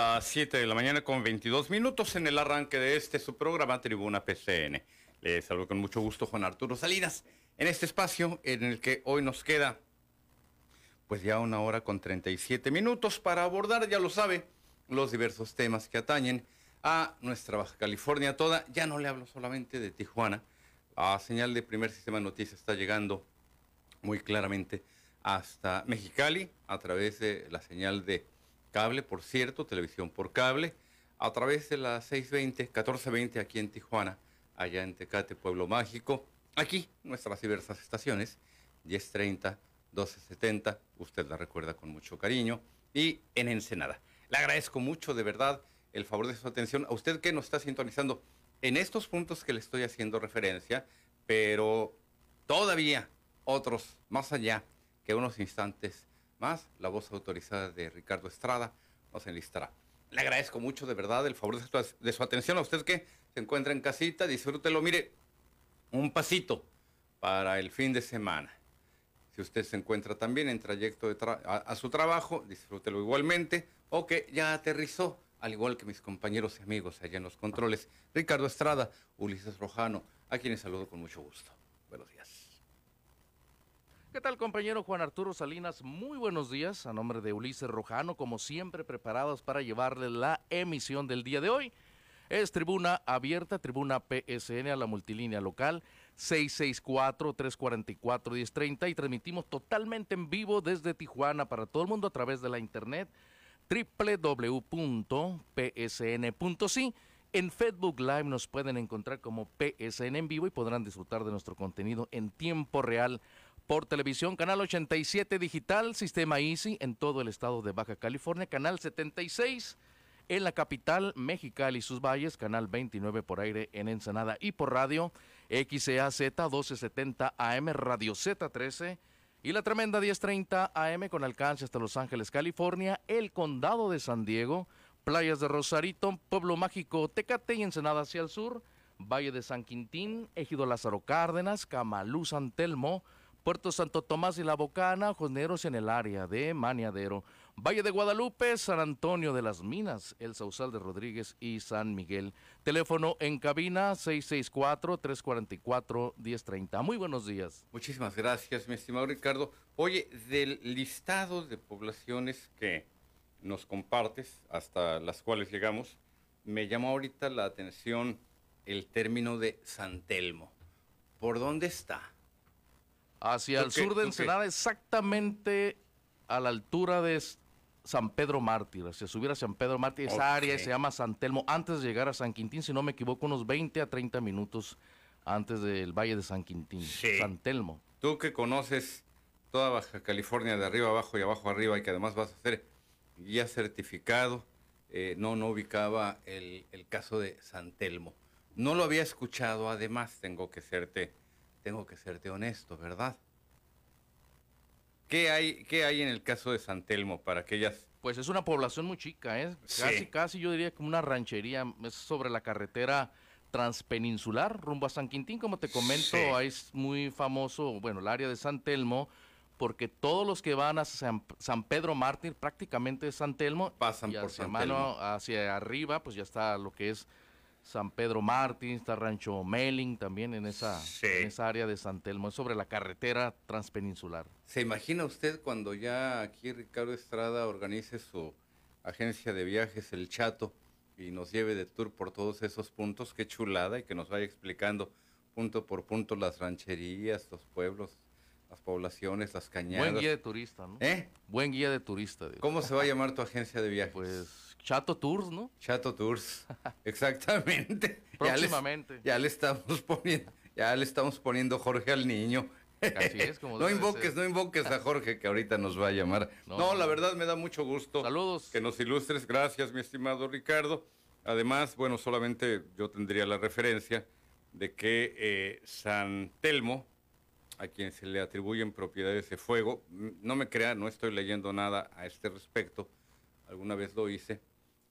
las 7 de la mañana con 22 minutos en el arranque de este su programa Tribuna PCN. Les saludo con mucho gusto Juan Arturo Salinas en este espacio en el que hoy nos queda pues ya una hora con 37 minutos para abordar, ya lo sabe, los diversos temas que atañen a nuestra Baja California toda. Ya no le hablo solamente de Tijuana. A señal de primer sistema de noticias está llegando muy claramente hasta Mexicali a través de la señal de cable, por cierto, televisión por cable, a través de la 620, 1420 aquí en Tijuana, allá en Tecate, Pueblo Mágico. Aquí nuestras diversas estaciones, 1030, 1270, usted la recuerda con mucho cariño, y en Ensenada. Le agradezco mucho, de verdad, el favor de su atención. A usted que nos está sintonizando en estos puntos que le estoy haciendo referencia, pero todavía otros más allá que unos instantes más, la voz autorizada de Ricardo Estrada nos enlistará. Le agradezco mucho, de verdad, el favor de su, atención. A usted que se encuentra en casita, disfrútelo. Mire, un pasito para el fin de semana. Si usted se encuentra también en trayecto a, su trabajo, disfrútelo igualmente. O que ya aterrizó, al igual que mis compañeros y amigos allá en los controles, Ricardo Estrada, Ulises Rojano, a quienes saludo con mucho gusto. Buenos días. ¿Qué tal compañero Juan Arturo Salinas? Muy buenos días. A nombre de Ulises Rojano, como siempre preparados para llevarle la emisión del día de hoy. Es tribuna abierta, tribuna PSN a la multilínea local 664-344-1030 y transmitimos totalmente en vivo desde Tijuana para todo el mundo a través de la internet www.psn.si. En Facebook Live nos pueden encontrar como PSN en vivo y podrán disfrutar de nuestro contenido en tiempo real por televisión, canal 87 digital, sistema Easy en todo el estado de Baja California, canal 76 en la capital Mexicali y sus valles, canal 29 por aire en Ensenada y por radio, XEAZ 1270 AM, Radio Z13 y la tremenda 1030 AM con alcance hasta Los Ángeles, California, el condado de San Diego, playas de Rosarito, Pueblo Mágico, Tecate y Ensenada hacia el sur, Valle de San Quintín, Ejido Lázaro Cárdenas, Camalú, San Telmo, Puerto Santo Tomás y La Bocana, Joneros en el área de Maniadero, Valle de Guadalupe, San Antonio de las Minas, El Sausal de Rodríguez y San Miguel. Teléfono en cabina 664-344-1030. Muy buenos días. Muchísimas gracias, mi estimado Ricardo. Oye, del listado de poblaciones que nos compartes, hasta las cuales llegamos, me llamó ahorita la atención el término de San Telmo. ¿Por dónde está? Hacia el sur de Ensenada, exactamente a la altura de San Pedro Mártir, hacia subir a San Pedro Mártir, esa área se llama San Telmo, antes de llegar a San Quintín, si no me equivoco, unos 20 a 30 minutos antes del Valle de San Quintín, San Telmo. Tú que conoces toda Baja California de arriba abajo y abajo arriba y que además vas a hacer guía certificado, eh, no, no ubicaba el, el caso de San Telmo. No lo había escuchado, además tengo que serte tengo que serte honesto, ¿verdad? ¿Qué hay, qué hay en el caso de San Telmo para aquellas? Pues es una población muy chica, ¿eh? Casi, casi yo diría como una ranchería, es sobre la carretera transpeninsular rumbo a San Quintín, como te comento, ahí es muy famoso, bueno, el área de San Telmo, porque todos los que van a San, Pedro Mártir, prácticamente es San Telmo, pasan por San Telmo. hacia arriba, pues ya está lo que es San Pedro Martín, está Rancho Melling también en esa, esa área de San Telmo, es sobre la carretera transpeninsular. ¿Se imagina usted cuando ya aquí Ricardo Estrada organice su agencia de viajes, El Chato, y nos lleve de tour por todos esos puntos? Qué chulada y que nos vaya explicando punto por punto las rancherías, los pueblos, las poblaciones, las cañadas. Buen guía de turista, ¿no? ¿Eh? Buen guía de turista. ¿Cómo se va a llamar tu agencia de viajes? Pues Chato Tours, ¿no? Chato Tours, exactamente. Próximamente. Ya, le estamos poniendo, ya le estamos poniendo Jorge al niño. Así es, como no invoques, no invoques a Jorge que ahorita nos va a llamar. No, la verdad me da mucho gusto. Saludos. Que nos ilustres. Gracias, mi estimado Ricardo. Además, bueno, solamente yo tendría la referencia de que eh, San Telmo, a quien se le atribuyen propiedades de fuego, no me crea, no estoy leyendo nada a este respecto, alguna vez lo hice,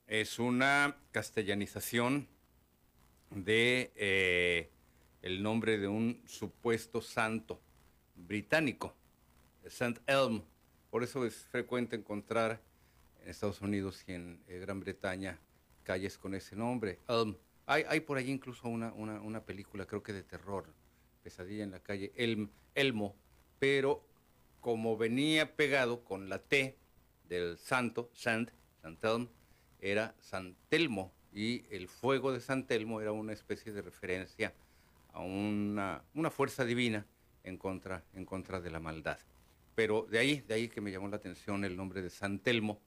es una castellanización de eh, el nombre de un supuesto santo británico, St. Elm. Por eso es frecuente encontrar en Estados Unidos y en eh, Gran Bretaña calles con ese nombre. Um, hay, hay por allí incluso una, una, una película, creo que de terror, Pesadilla en la calle Elm, Elmo, pero como venía pegado con la T del santo, Sant, Santelm, era Santelmo, y el fuego de Santelmo era una especie de referencia a una, una fuerza divina en contra, en contra de la maldad. Pero de ahí, de ahí que me llamó la atención el nombre de Santelmo,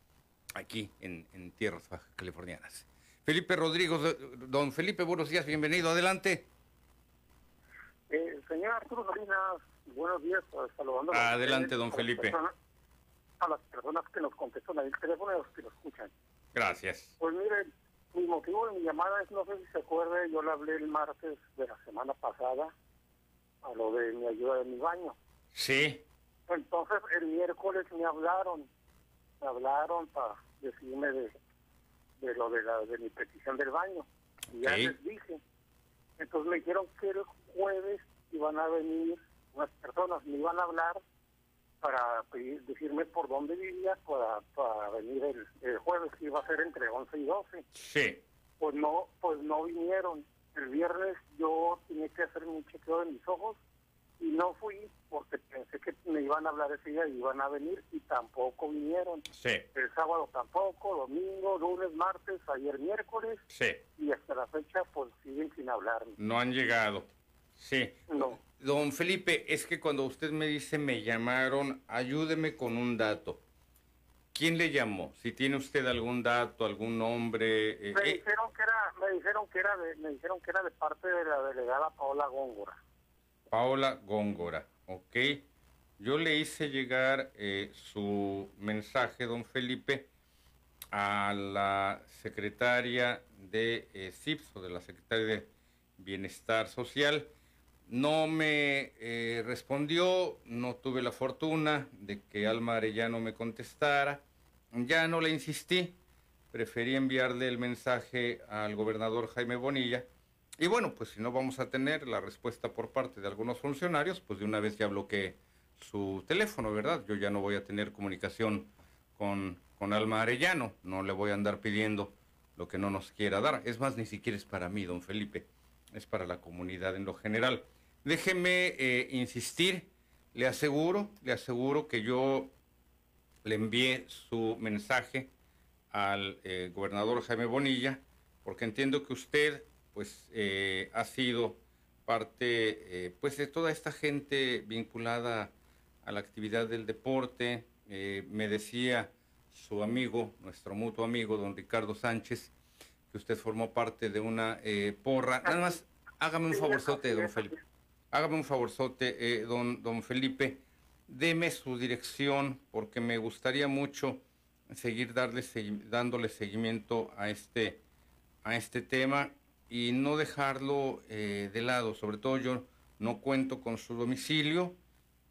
aquí en, en tierras bajas californianas. Felipe Rodríguez, don Felipe, buenos días, bienvenido, adelante. Eh, señor Arturo Salinas, buenos días, saludando Adelante, don Felipe. a las personas que nos contestan ahí el teléfono y a los que lo escuchan. Gracias. Pues mire, mi motivo de mi llamada es, no sé si se acuerde, yo le hablé el martes de la semana pasada a lo de mi ayuda de mi baño. Sí. Entonces el miércoles me hablaron, me hablaron para decirme de, de lo de, la, de mi petición del baño. Y ya les dije. Entonces me dijeron que el jueves iban a venir unas personas, me iban a hablar para pedir, decirme por dónde vivía para, para venir el, el jueves, que iba a ser entre 11 y 12 Sí. pues no pues no vinieron el viernes yo tenía que hacer mi chequeo de mis ojos y no fui porque pensé que me iban a hablar ese día y iban a venir y tampoco vinieron Sí. el sábado tampoco domingo lunes martes ayer miércoles Sí. y hasta la fecha pues siguen sin hablarme No han llegado. Sí. no Don Felipe, es que cuando usted me dice me llamaron, ayúdeme con un dato. ¿Quién le llamó? Si tiene usted algún dato, algún nombre. eh, me eh, dijeron que era me dijeron que era de, me dijeron que era de parte de la delegada Paola Góngora Paola Góngora, ok. Yo le hice llegar eh, su mensaje, don Felipe, a la secretaria de eh, CIPS, o de la secretaria de Bienestar Social. No me eh, respondió, no tuve la fortuna de que Alma Arellano me contestara. Ya no le insistí, preferí enviarle el mensaje al gobernador Jaime Bonilla. Y bueno, pues si no vamos a tener la respuesta por parte de algunos funcionarios, pues de una vez ya bloqueé su teléfono, ¿verdad? Yo ya no voy a tener comunicación con, con Alma Arellano, no le voy a andar pidiendo lo que no nos quiera dar. Es más, ni siquiera es para mí, don Felipe, es para la comunidad en lo general. Déjeme eh, insistir, le aseguro, le aseguro que yo le envié su mensaje al eh, gobernador Jaime Bonilla, porque entiendo que usted pues eh, ha sido parte eh, pues de toda esta gente vinculada a la actividad del deporte. Me decía su amigo, nuestro mutuo amigo, don Ricardo Sánchez, que usted formó parte de una porra. Nada más, hágame un favorzote, don Felipe. Hágame un favorzote, eh, don, don Felipe. Deme su dirección porque me gustaría mucho seguir darle, dándole seguimiento a este, a este tema y no dejarlo eh, de lado. Sobre todo yo no cuento con su domicilio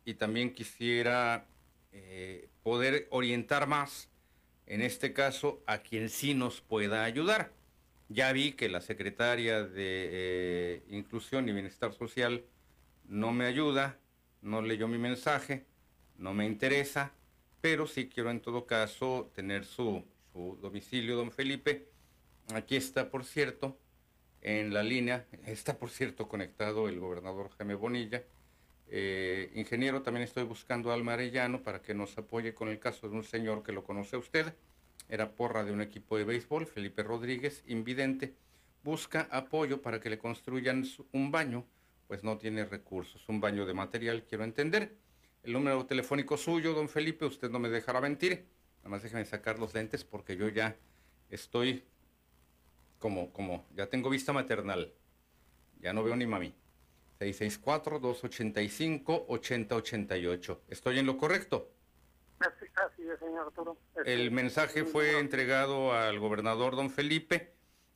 y también quisiera eh, poder orientar más, en este caso, a quien sí nos pueda ayudar. Ya vi que la secretaria de Inclusión y Bienestar Social no me ayuda, no leyó mi mensaje, no me interesa, pero sí quiero en todo caso tener su, su domicilio, don Felipe. Aquí está, por cierto, en la línea, está por cierto conectado el gobernador Jaime Bonilla. Eh, ingeniero, también estoy buscando a Alma Arellano para que nos apoye con el caso de un señor que lo conoce a usted. Era porra de un equipo de béisbol, Felipe Rodríguez, invidente. Busca apoyo para que le construyan un baño, pues no tiene recursos. Un baño de material, quiero entender. El número telefónico suyo, don Felipe, usted no me dejará mentir. Nada más déjeme sacar los lentes porque yo ya estoy como, como, ya tengo vista maternal. Ya no veo ni mami. 664-285-8088. ¿Estoy en lo correcto? así, así es señor Arturo El Este, mensaje fue entregado al gobernador don Felipe,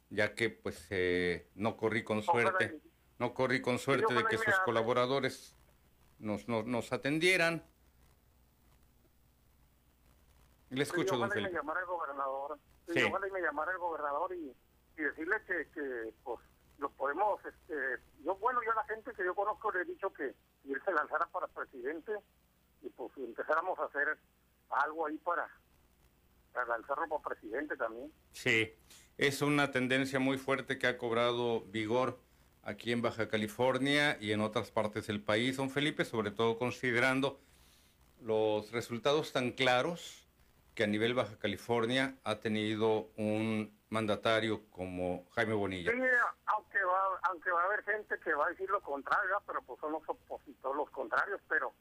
ya que pues eh, no corrí con suerte, no corrí con suerte de que sus colaboradores nos, nos, nos atendieran. Le escucho, don y me Felipe. llamara el gobernador. Sí, ojalá y me llamara el gobernador y, y decirle que, que, pues, lo podemos, este, yo, bueno, yo a la gente que yo conozco le he dicho que él se lanzara para presidente y pues empezáramos a hacer algo ahí para, a lanzarlo por presidente también. Sí, es una tendencia muy fuerte que ha cobrado vigor aquí en Baja California y en otras partes del país, don Felipe, sobre todo considerando los resultados tan claros que a nivel Baja California ha tenido un mandatario como Jaime Bonilla. Sí, aunque va, aunque va a haber gente que va a decir lo contrario, pero pues son los opositores los contrarios, pero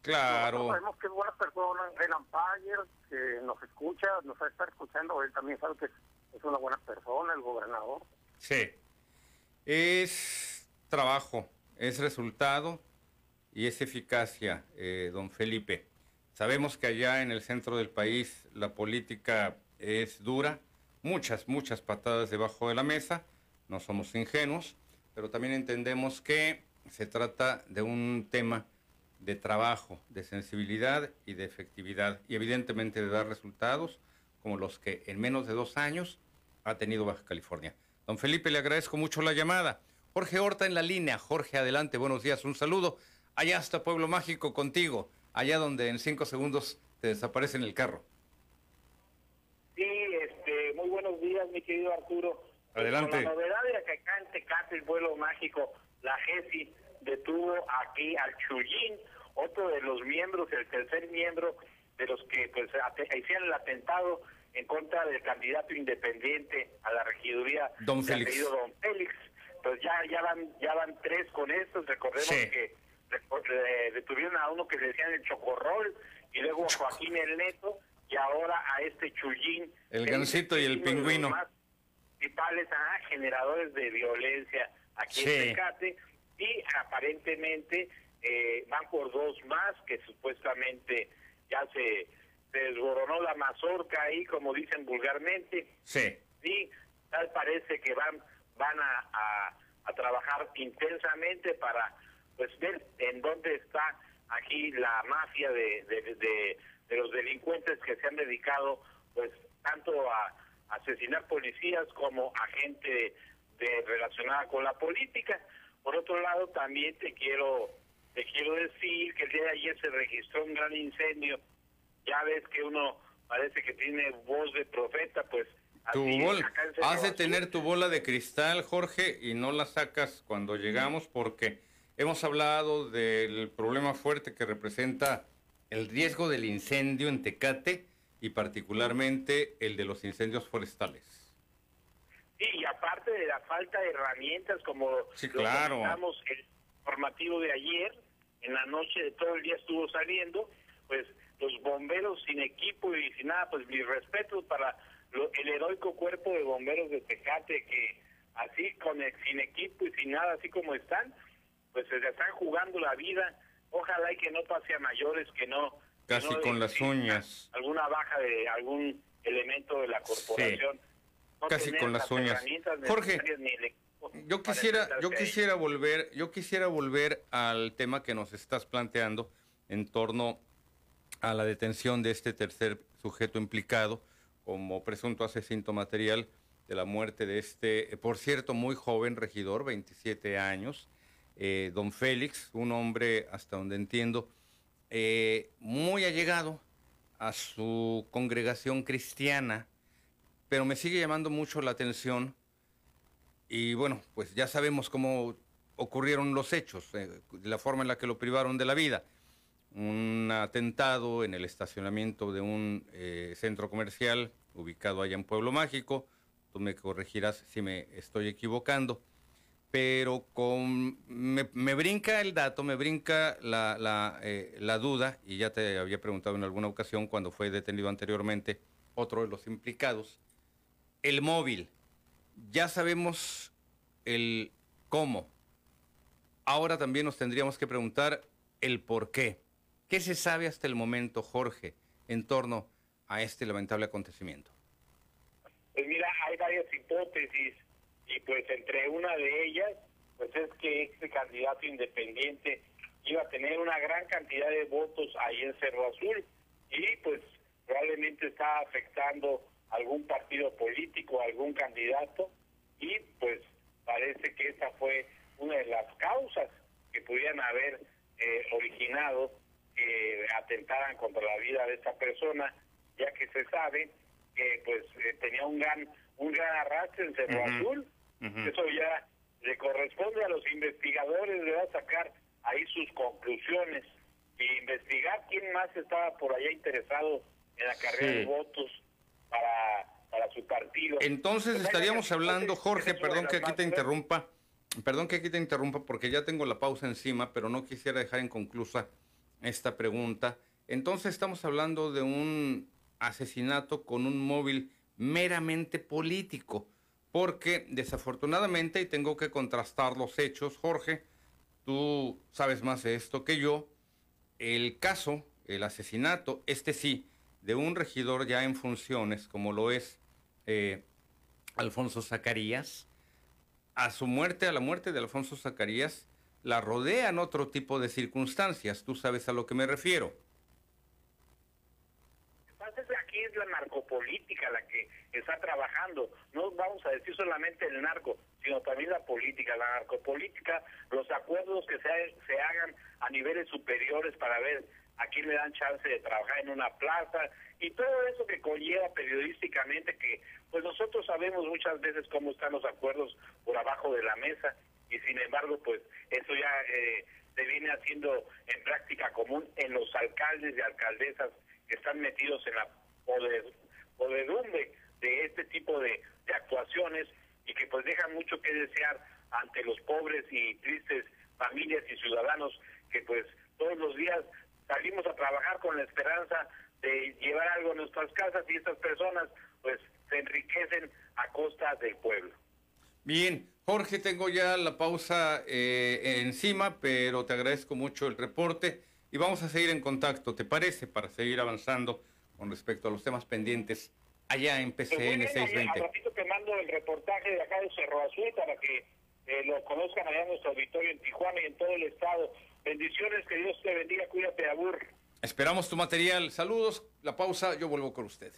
claro. sabemos que es buena persona, el umpire que nos escucha, nos va a estar escuchando, él también sabe que es una buena persona, el gobernador. Sí, es trabajo, es resultado y es eficacia, eh, don Felipe. Sabemos que allá en el centro del país la política es dura, muchas, muchas patadas debajo de la mesa, no somos ingenuos, pero también entendemos que se trata de un tema de trabajo, de sensibilidad y de efectividad, y evidentemente de dar resultados como los que en menos de dos años ha tenido Baja California. Don Felipe, le agradezco mucho la llamada. Jorge Horta en la línea. Jorge, adelante, buenos días, un saludo. Allá está Pueblo Mágico contigo, allá donde en cinco segundos te desaparece en el carro. Sí, este, muy buenos días, mi querido Arturo. Adelante. Con la novedad de que acá en Tecate, el vuelo mágico, la GESI detuvo aquí al Chuyín, otro de los miembros, el tercer miembro de los que pues hicieron el atentado en contra del candidato independiente a la regiduría, don Félix. Don Félix. Pues ya, ya van, ya van tres con estos, recordemos que detuvieron a uno que le decían el chocorrol y luego a Joaquín el Neto y ahora a este Chuyín. El gancito y el pingüino. Los principales ah, generadores de violencia aquí en Tecate y aparentemente eh, van por dos más que supuestamente ya se desboronó la mazorca ahí, como dicen vulgarmente. Sí. Sí, tal parece que van van a, a, trabajar intensamente para pues ver en dónde está aquí la mafia de, de, de, los delincuentes que se han dedicado pues tanto a, asesinar policías como a gente de, relacionada con la política. Por otro lado, también te quiero te quiero decir que el día de ayer se registró un gran incendio ya ves que uno parece que tiene voz de profeta, pues... Tu bola. Has de tener tu bola de cristal, Jorge, y no la sacas cuando llegamos porque hemos hablado del problema fuerte que representa el riesgo del incendio en Tecate y particularmente el de los incendios forestales. Sí, y aparte de la falta de herramientas como sí, claro. el formativo de ayer, en la noche de todo el día estuvo saliendo, pues los bomberos sin equipo y sin nada, pues mi respeto para el heroico cuerpo de bomberos de Tecate que así con sin equipo y sin nada, así como están, pues se están jugando la vida. Ojalá y que no pase a mayores, que no casi con las uñas alguna baja de algún elemento de la corporación. casi con las uñas. Jorge, yo quisiera yo quisiera volver yo quisiera volver al tema que nos estás planteando en torno a la detención de este tercer sujeto implicado como presunto asesino material de la muerte de este, eh, por cierto, muy joven regidor, 27 años, eh, don Félix, un hombre, hasta donde entiendo, eh, muy allegado a su congregación cristiana, pero me sigue llamando mucho la atención y bueno, pues ya sabemos cómo ocurrieron los hechos, la forma en la que lo privaron de la vida un atentado en el estacionamiento de un eh, centro comercial ubicado allá en Pueblo Mágico. Tú me corregirás si me estoy equivocando. Pero con, me, brinca el dato, me brinca la, la, eh, la duda, y ya te había preguntado en alguna ocasión cuando fue detenido anteriormente otro de los implicados. El móvil. Ya sabemos el cómo. Ahora también nos tendríamos que preguntar el por qué. ¿Qué se sabe hasta el momento, Jorge, en torno a este lamentable acontecimiento? Pues mira, hay varias hipótesis y pues entre una de ellas, pues es que este candidato independiente iba a tener una gran cantidad de votos ahí en Cerro Azul y pues probablemente está afectando algún partido político, algún candidato y pues parece que esta fue una de las causas que pudieran haber eh, originado que atentaran contra la vida de esta persona, ya que se sabe que pues eh, tenía un gran un gran arrastre en Cerro. Azul. Eso ya le corresponde a los investigadores, ¿verdad? Sacar ahí sus conclusiones y investigar quién más estaba por allá interesado en la carrera Sí. de votos para, para su partido. Entonces Pues, estaríamos hablando, Jorge, perdón que aquí te interrumpa, perdón que aquí te interrumpa porque ya tengo la pausa encima, pero no quisiera dejar inconclusa esta pregunta. Entonces estamos hablando de un asesinato con un móvil meramente político, porque desafortunadamente, y tengo que contrastar los hechos, Jorge, tú sabes más de esto que yo, el caso, el asesinato, este sí, de un regidor ya en funciones, como lo es eh, Alfonso Zacarías, a su muerte, a la muerte de Alfonso Zacarías, la rodean otro tipo de circunstancias. Tú sabes a lo que me refiero. Entonces aquí es la narcopolítica la que está trabajando. No vamos a decir solamente el narco, sino también la política. La narcopolítica, los acuerdos que se, se hagan a niveles superiores para ver a quién le dan chance de trabajar en una plaza y todo eso que conlleva periodísticamente que pues nosotros sabemos muchas veces cómo están los acuerdos por abajo de la mesa y sin embargo pues eso ya eh, se viene haciendo en práctica común en los alcaldes y alcaldesas que están metidos en la poder, podredumbre de este tipo de actuaciones y que pues dejan mucho que desear ante los pobres y tristes familias y ciudadanos que pues todos los días salimos a trabajar con la esperanza de llevar algo a nuestras casas y estas personas pues se enriquecen a costa del pueblo. Bien, Jorge, tengo ya la pausa eh, encima, pero te agradezco mucho el reporte y vamos a seguir en contacto, ¿te parece? Para seguir avanzando con respecto a los temas pendientes allá en PCN bien, Al 620. ratito te mando el reportaje de acá de Cerro Azul para que eh, lo conozcan allá en nuestro auditorio en Tijuana y en todo el estado. Bendiciones, que Dios te bendiga, cuídate, Abur. Esperamos tu material. Saludos, la pausa, yo vuelvo con usted.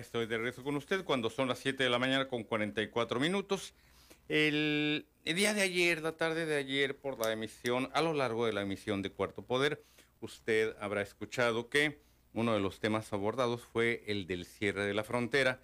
Estoy de regreso con usted cuando son las 7 de la mañana con 44 minutos. El, día de ayer, la tarde de ayer, por la emisión, a lo largo de la emisión de Cuarto Poder, usted habrá escuchado que uno de los temas abordados fue el del cierre de la frontera.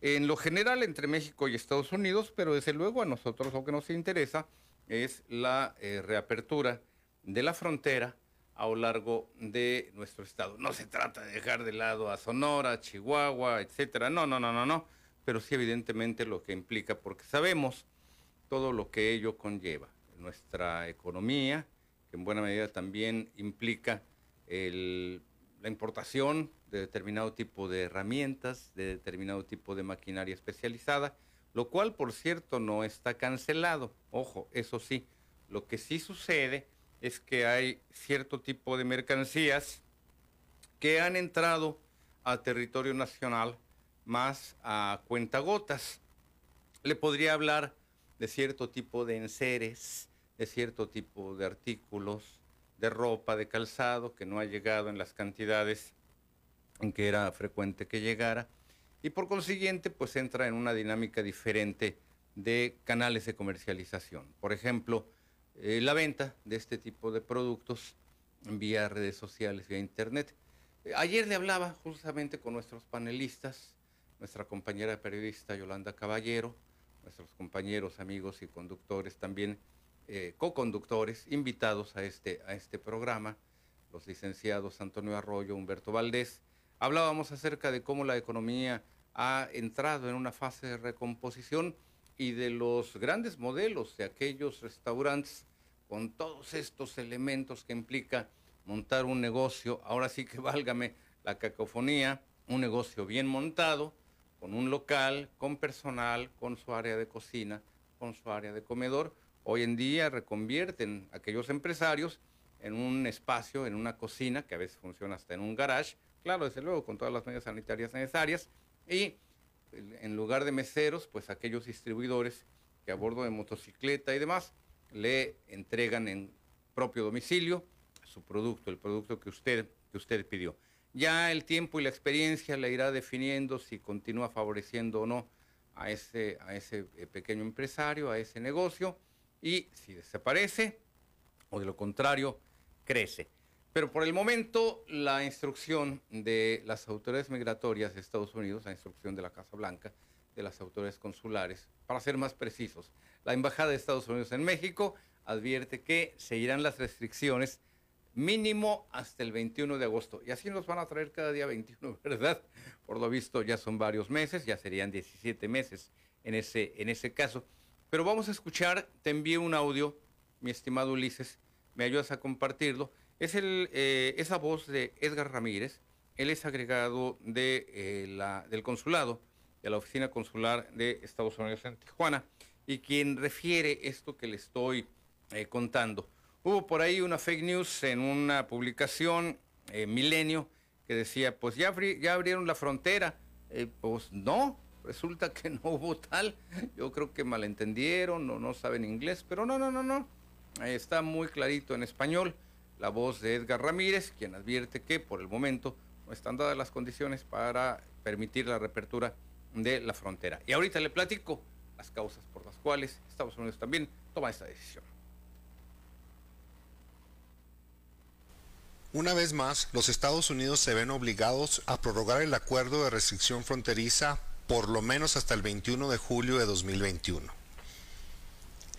En lo general entre México y Estados Unidos, pero desde luego a nosotros lo que nos interesa es la eh, reapertura de la frontera a lo largo de nuestro estado. No se trata de dejar de lado a Sonora, Chihuahua, etcétera. No, no, no, no, no. Pero sí evidentemente lo que implica, porque sabemos todo lo que ello conlleva. Nuestra economía, que en buena medida también implica la importación de determinado tipo de herramientas, de determinado tipo de maquinaria especializada, lo cual, por cierto, no está cancelado. Ojo, eso sí, lo que sí sucede es que hay cierto tipo de mercancías que han entrado a territorio nacional más a cuentagotas. Le podría hablar de cierto tipo de enseres, de cierto tipo de artículos, de ropa, de calzado, que no ha llegado en las cantidades en que era frecuente que llegara, y por consiguiente, pues entra en una dinámica diferente de canales de comercialización. Por ejemplo, eh, la venta de este tipo de productos vía redes sociales, vía internet. Eh, ayer le hablaba justamente con nuestros panelistas, nuestra compañera periodista Yolanda Caballero, nuestros compañeros, amigos y conductores también, eh, co-conductores, invitados a este, a este programa, los licenciados Antonio Arroyo, Humberto Valdés. Hablábamos acerca de cómo la economía ha entrado en una fase de recomposición y de los grandes modelos de aquellos restaurantes con todos estos elementos que implica montar un negocio, ahora sí que válgame la cacofonía, un negocio bien montado, con un local, con personal, con su área de cocina, con su área de comedor. Hoy en día reconvierten aquellos empresarios en un espacio, en una cocina, que a veces funciona hasta en un garage, claro, desde luego, con todas las medidas sanitarias necesarias, y en lugar de meseros, pues aquellos distribuidores que a bordo de motocicleta y demás le entregan en propio domicilio su producto, el producto que usted, que usted pidió. Ya el tiempo y la experiencia le irá definiendo si continúa favoreciendo o no a ese, a ese eh, pequeño empresario, a ese negocio, y si desaparece o de lo contrario, crece. Pero por el momento, la instrucción de las autoridades migratorias de Estados Unidos, la instrucción de la Casa Blanca, de las autoridades consulares, para ser más precisos, la Embajada de Estados Unidos en México advierte que seguirán las restricciones mínimo hasta el 21 de agosto. Y así nos van a traer cada día 21, ¿verdad? Por lo visto ya son varios meses, ya serían 17 meses en ese, en ese caso. Pero vamos a escuchar, te envío un audio, mi estimado Ulises, me ayudas a compartirlo es el, eh, esa voz de Edgar Ramírez. Él es agregado de, eh, la, del consulado, de la oficina consular de Estados Unidos en Tijuana, y quien refiere esto que le estoy eh, contando. Hubo por ahí una fake news en una publicación, Milenio, que decía, pues ya, ya abrieron la frontera. pues no, resulta que no hubo tal. Yo creo que malentendieron o no saben inglés, pero no, no, no, no. Está muy clarito en español la voz de Edgar Ramírez, quien advierte que por el momento no están dadas las condiciones para permitir la reapertura de la frontera. Y ahorita le platico las causas por las cuales Estados Unidos también toma esta decisión. Una vez más, los Estados Unidos se ven obligados a prorrogar el acuerdo de restricción fronteriza por lo menos hasta el 21 de julio de 2021.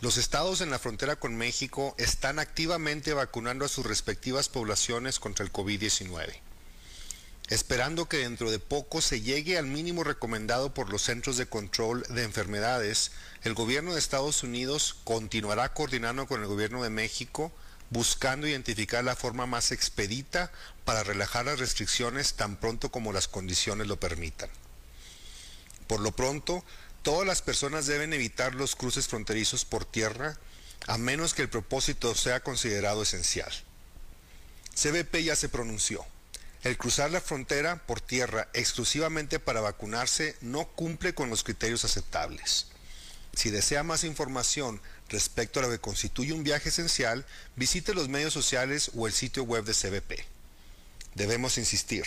Los estados en la frontera con México están activamente vacunando a sus respectivas poblaciones contra el COVID-19, esperando que dentro de poco se llegue al mínimo recomendado por los Centros de Control de Enfermedades. El gobierno de Estados Unidos continuará coordinando con el gobierno de México buscando identificar la forma más expedita para relajar las restricciones tan pronto como las condiciones lo permitan. Por lo pronto, Todas las personas deben evitar los cruces fronterizos por tierra a menos que el propósito sea considerado esencial. CBP ya se pronunció. El cruzar la frontera por tierra exclusivamente para vacunarse no cumple con los criterios aceptables. Si desea más información respecto a lo que constituye un viaje esencial, visite los medios sociales o el sitio web de CBP. Debemos insistir,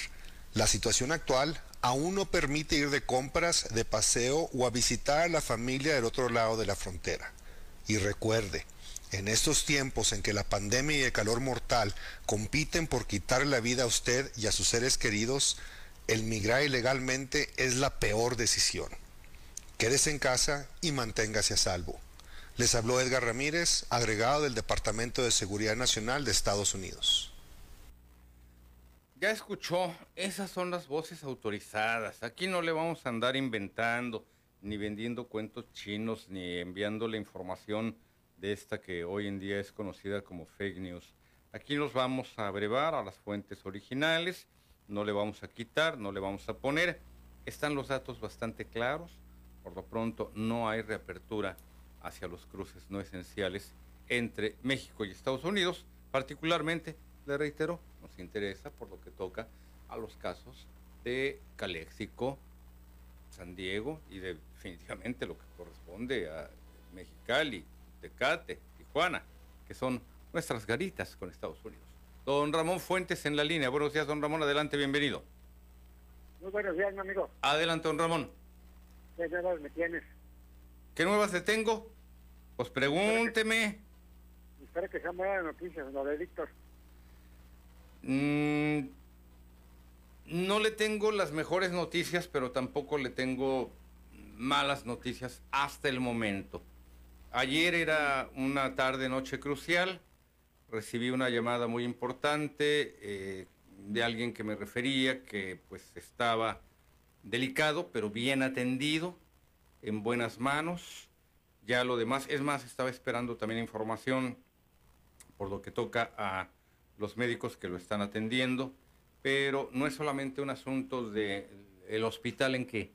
la situación actual aún no permite ir de compras, de paseo o a visitar a la familia del otro lado de la frontera. Y recuerde, en estos tiempos en que la pandemia y el calor mortal compiten por quitarle la vida a usted y a sus seres queridos, el migrar ilegalmente es la peor decisión. Quédese en casa y manténgase a salvo. Les habló Edgar Ramírez, agregado del Departamento de Seguridad Nacional de Estados Unidos. Ya escuchó, esas son las voces autorizadas. Aquí no le vamos a andar inventando, ni vendiendo cuentos chinos, ni enviando la información de esta que hoy en día es conocida como fake news. Aquí nos vamos a brevar a las fuentes originales, no le vamos a quitar, no le vamos a poner. Están los datos bastante claros. Por lo pronto no hay reapertura hacia los cruces no esenciales entre México y Estados Unidos. Particularmente, le reitero, nos interesa por lo que toca a los casos de Caléxico, San Diego y definitivamente lo que corresponde a Mexicali, Tecate, Tijuana, que son nuestras garitas con Estados Unidos. Don Ramón Fuentes en la línea. Buenos días, don Ramón. Adelante, bienvenido. Muy buenos días, mi amigo. Adelante, don Ramón. ¿Qué nuevas me tienes? ¿Qué nuevas le tengo? Pues pregúnteme. Espero que sean buenas noticias, lo de Víctor. Mm, no le tengo las mejores noticias, pero tampoco le tengo malas noticias hasta el momento. Ayer era una tarde, noche crucial. Recibí una llamada muy importante eh, de alguien que me refería que pues estaba delicado, pero bien atendido, en buenas manos ya lo demás, es más, estaba esperando también información por lo que toca a los médicos que lo están atendiendo, pero no es solamente un asunto del el hospital en que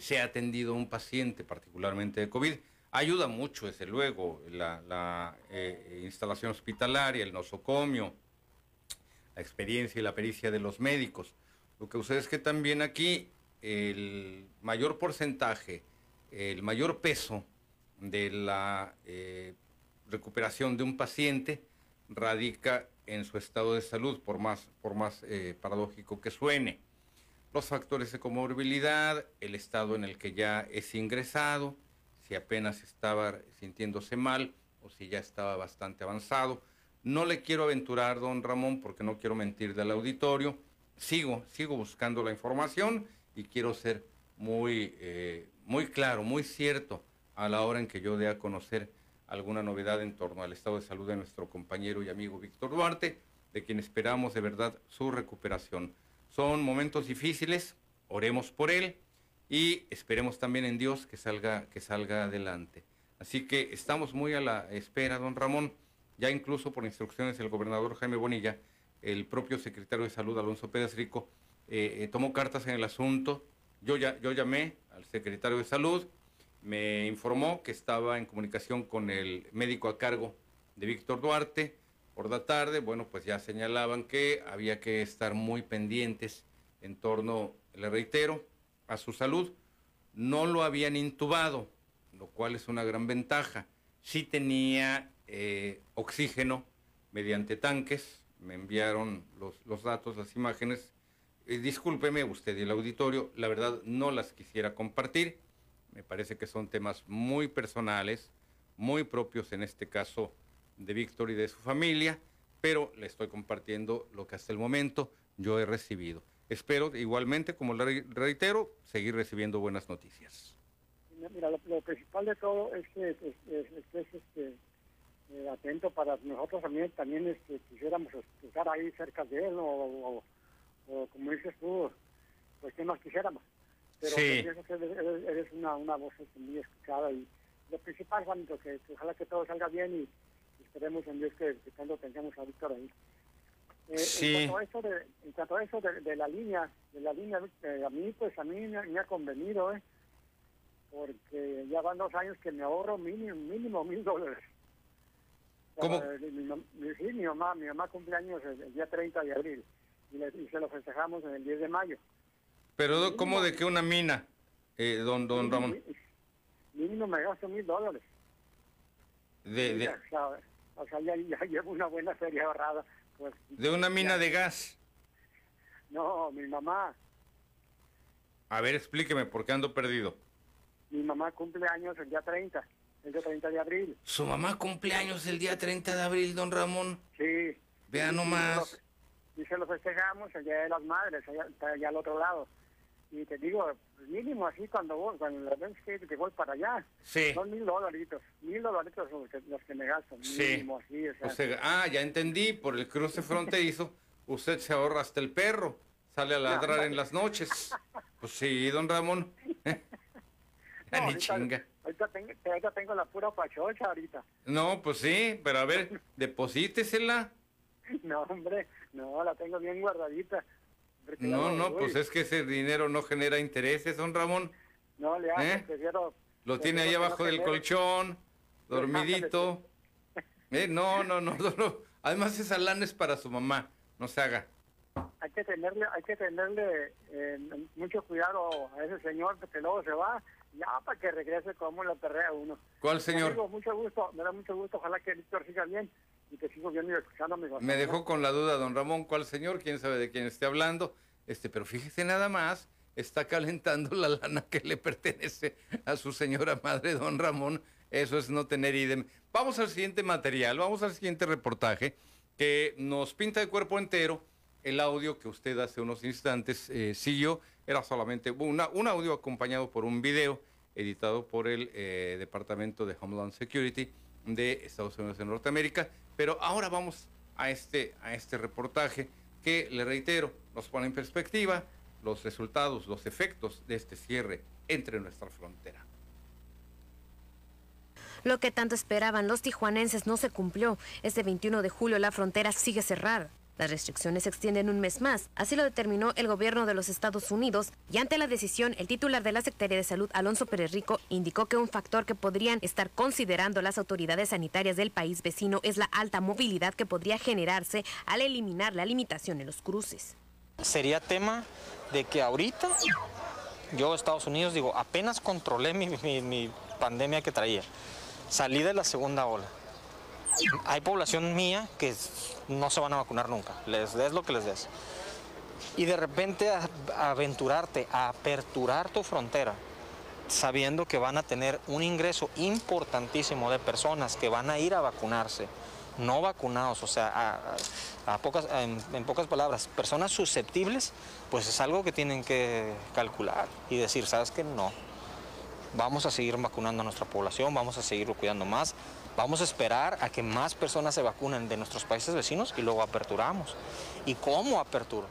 se ha atendido un paciente, particularmente de COVID. Ayuda mucho, desde luego, la, eh, instalación hospitalaria, el nosocomio, la experiencia y la pericia de los médicos. Lo que sucede es que también aquí el mayor porcentaje, el mayor peso de la eh, recuperación de un paciente radica en su estado de salud, por más, por más eh, paradójico que suene. Los factores de comorbilidad, el estado en el que ya es ingresado, si apenas estaba sintiéndose mal o si ya estaba bastante avanzado. No le quiero aventurar, don Ramón, porque no quiero mentir del auditorio. Sigo, sigo buscando la información y quiero ser muy, eh, muy claro, muy cierto a la hora en que yo dé a conocer alguna novedad en torno al estado de salud de nuestro compañero y amigo Víctor Duarte, de quien esperamos de verdad su recuperación. Son momentos difíciles, oremos por él y esperemos también en Dios que salga, que salga adelante. Así que estamos muy a la espera, don Ramón, ya incluso por instrucciones del gobernador Jaime Bonilla, el propio secretario de Salud, Alonso Pérez Rico, eh, eh, tomó cartas en el asunto. Yo, ya, yo llamé al secretario de Salud, me informó que estaba en comunicación con el médico a cargo de Víctor Duarte por la tarde. Bueno, pues ya señalaban que había que estar muy pendientes en torno, le reitero, a su salud. No lo habían intubado, lo cual es una gran ventaja. Sí tenía eh, oxígeno mediante tanques, me enviaron los, datos, las imágenes. Eh, discúlpeme usted y el auditorio, la verdad no las quisiera compartir me parece que son temas muy personales, muy propios en este caso de Víctor y de su familia, pero le estoy compartiendo lo que hasta el momento yo he recibido. Espero igualmente, como le reitero, seguir recibiendo buenas noticias. Mira, lo, principal de todo es que estés eh, atento para nosotros también, también este, quisiéramos estar ahí cerca de él o, o como dices tú, pues que más quisiéramos pero sí. pienso que eres, una, una voz este, muy escuchada y lo principal, Juanito, que, que, ojalá que todo salga bien y, esperemos en Dios que, que cuando tengamos a Víctor ahí. Eh, sí. En cuanto a eso, de, en cuanto a eso de, de la línea, de la línea, eh, a mí, pues a mí me, ha convenido, ¿eh? Porque ya van dos años que me ahorro mínimo, mínimo mil dólares. ¿Cómo? mi, sí, mi mamá, mi mamá cumpleaños el, el día 30 de abril y, le, y se lo festejamos en el 10 de mayo. Pero ¿cómo de que una mina, eh, don, don Ramón? Mínimo me gasto mil dólares. De, de... O sea, ya, llevo una buena feria ahorrada. Pues, ¿De una mina de gas? No, mi mamá. A ver, explíqueme, ¿por qué ando perdido? Mi mamá cumple años el día 30, el día 30 de abril. ¿Su mamá cumple años el día 30 de abril, don Ramón? Sí. Vea nomás. Y se lo festejamos el Día de las Madres, allá, allá al otro lado. Y te digo, mínimo así cuando voy, cuando las veces que, voy para allá, Sí. son mil dolaritos, mil dolaritos los que, los que me gasto, Sí. mínimo así, o sea, O sea, ah, ya entendí, por el cruce fronterizo, usted se ahorra hasta el perro, sale a ladrar en las noches. Pues sí, don Ramón. no, ni ahorita, chinga. ahorita tengo, ahorita tengo la pura pachocha ahorita. No, pues sí, pero a ver, deposítesela. No, hombre, no, la tengo bien guardadita. No, no, pues es que ese dinero no genera intereses, don Ramón. No le hago, ¿eh? prefiero... Lo tiene ahí que abajo no del colchón, dormidito. Eh, no, no, no, no, no. Además esa lana es para su mamá, no se haga. Hay que tenerle, hay que tenerle eh, mucho cuidado a ese señor porque luego se va, ya para que regrese como la perrea uno. ¿Cuál señor? Amigo, mucho gusto, me da mucho gusto, ojalá que Víctor siga bien y que sigo viendo y mi Me dejó con la duda don Ramón, ¿cuál señor? ¿Quién sabe de quién esté hablando? Este, pero fíjese nada más, está calentando la lana que le pertenece a su señora madre, don Ramón. Eso es no tener idem. Vamos al siguiente material, vamos al siguiente reportaje que nos pinta de cuerpo entero el audio que usted hace unos instantes eh, siguió. Era solamente una, un audio acompañado por un video editado por el eh, Departamento de Homeland Security de Estados Unidos de Norteamérica. Pero ahora vamos a este, a este reportaje que, le reitero, nos pone en perspectiva los resultados, los efectos de este cierre entre nuestra frontera. Lo que tanto esperaban los tijuanenses no se cumplió. Este 21 de julio la frontera sigue cerrada. Las restricciones se extienden un mes más, así lo determinó el gobierno de los Estados Unidos, y ante la decisión, el titular de la Secretaría de Salud, Alonso Pérez Rico, indicó que un factor que podrían estar considerando las autoridades sanitarias del país vecino es la alta movilidad que podría generarse al eliminar la limitación en los cruces. Sería tema de que ahorita, yo Estados Unidos, digo, apenas controlé mi, mi- mi pandemia que traía, salí de la segunda ola. Hay población mía que no se van a vacunar nunca, les des lo que les des. Y de repente aventurarte a aperturar tu frontera, sabiendo que van a tener un ingreso importantísimo de personas que van a ir a vacunarse, no vacunados, o sea, pocas, en, en pocas palabras, personas susceptibles, pues es algo que tienen que calcular y decir, ¿sabes qué? No. Vamos a seguir vacunando a nuestra población, vamos a seguirlo cuidando más, vamos a esperar a que más personas se vacunen de nuestros países vecinos y luego aperturamos. ¿Y cómo aperturo?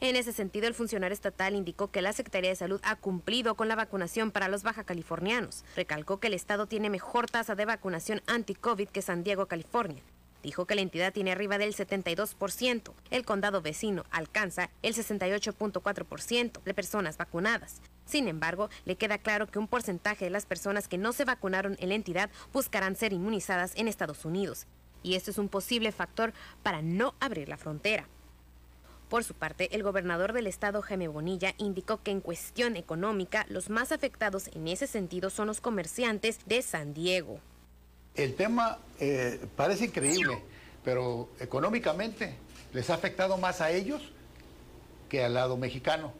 En ese sentido, el funcionario estatal indicó que la Secretaría de Salud ha cumplido con la vacunación para los baja californianos. Recalcó que el estado tiene mejor tasa de vacunación anti-COVID que San Diego, California. Dijo que la entidad tiene arriba del 72%. El condado vecino alcanza el 68.4% de personas vacunadas. Sin embargo, le queda claro que un porcentaje de las personas que no se vacunaron en la entidad buscarán ser inmunizadas en Estados Unidos. Y esto es un posible factor para no abrir la frontera. Por su parte, el gobernador del estado, Jaime Bonilla, indicó que en cuestión económica, los más afectados en ese sentido son los comerciantes de San Diego. El tema eh, parece increíble, pero económicamente les ha afectado más a ellos que al lado mexicano,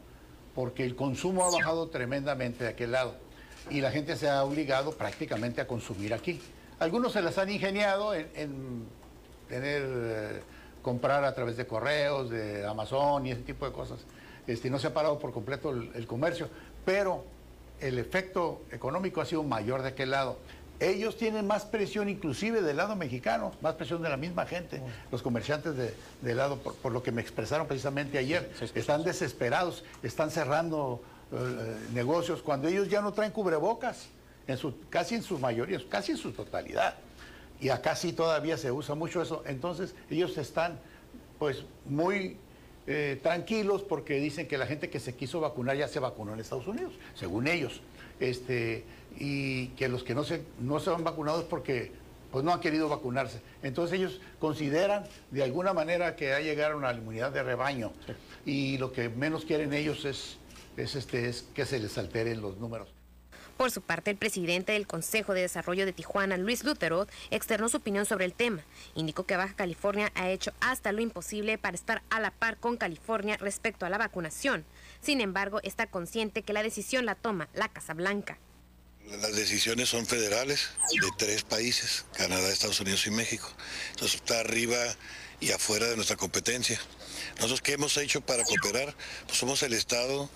porque el consumo ha bajado tremendamente de aquel lado y la gente se ha obligado prácticamente a consumir aquí. Algunos se las han ingeniado en, en tener, eh, comprar a través de correos, de Amazon y ese tipo de cosas. Este, no se ha parado por completo el, el comercio, pero el efecto económico ha sido mayor de aquel lado. Ellos tienen más presión inclusive del lado mexicano, más presión de la misma gente, los comerciantes de, del lado, por, por lo que me expresaron precisamente ayer, están desesperados, están cerrando eh, negocios cuando ellos ya no traen cubrebocas, en su, casi en su mayoría, casi en su totalidad. Y acá sí todavía se usa mucho eso. Entonces ellos están pues muy eh, tranquilos porque dicen que la gente que se quiso vacunar ya se vacunó en Estados Unidos, según ellos. Este, y que los que no se, no se han vacunado es porque pues no han querido vacunarse. Entonces ellos consideran de alguna manera que ya llegaron a la inmunidad de rebaño y lo que menos quieren ellos es, es, este, es que se les alteren los números. Por su parte, el presidente del Consejo de Desarrollo de Tijuana, Luis Luterot, externó su opinión sobre el tema. Indicó que Baja California ha hecho hasta lo imposible para estar a la par con California respecto a la vacunación. Sin embargo, está consciente que la decisión la toma la Casa Blanca. Las decisiones son federales de tres países, Canadá, Estados Unidos y México. Entonces está arriba y afuera de nuestra competencia. Nosotros, ¿qué hemos hecho para cooperar? Pues somos el Estado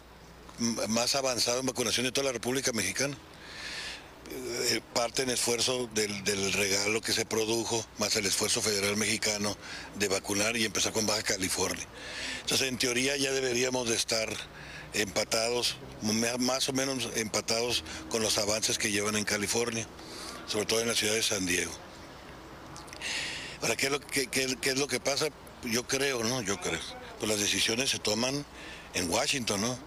más avanzado en vacunación de toda la República Mexicana. Eh, parte en esfuerzo del, del, regalo que se produjo, más el esfuerzo federal mexicano de vacunar y empezar con Baja California. Entonces, en teoría ya deberíamos de estar empatados, más o menos empatados con los avances que llevan en California, sobre todo en la ciudad de San Diego. Ahora, ¿qué es lo que, es lo que pasa? Yo creo, ¿no? Yo creo. Pues las decisiones se toman en Washington, ¿no?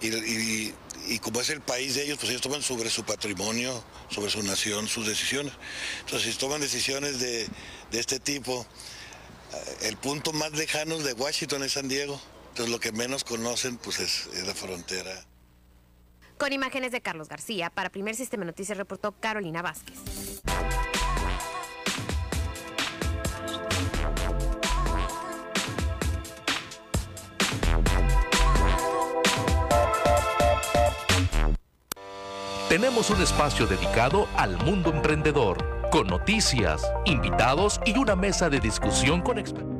Y, y, como es el país de ellos, pues ellos toman sobre su patrimonio, sobre su nación, sus decisiones. Entonces, si toman decisiones de, de este tipo, eh, el punto más lejano de Washington es San Diego. Entonces lo que menos conocen pues es, la frontera. Con imágenes de Carlos García, para Primer Sistema Noticias reportó Carolina Vázquez. Tenemos un espacio dedicado al mundo emprendedor, con noticias, invitados y una mesa de discusión con expertos.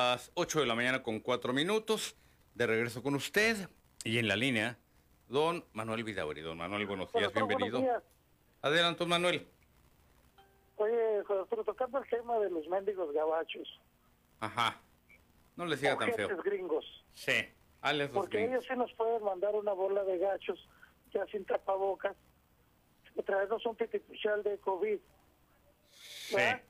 Las 8 de la mañana con 4 minutos. De regreso con usted y en la línea, don Manuel Vidauri. Don Manuel, buenos días, bienvenido. buenos días. Adelante, don Manuel. Oye, doctor, tocando el tema de los mendigos gabachos. Ajá. No le siga tan feo. gringos. Sí, los Porque ellos sí nos pueden mandar una bola de gachos, ya sin tapabocas, y traernos un pitipuchal de COVID. Sí, ¿verdad?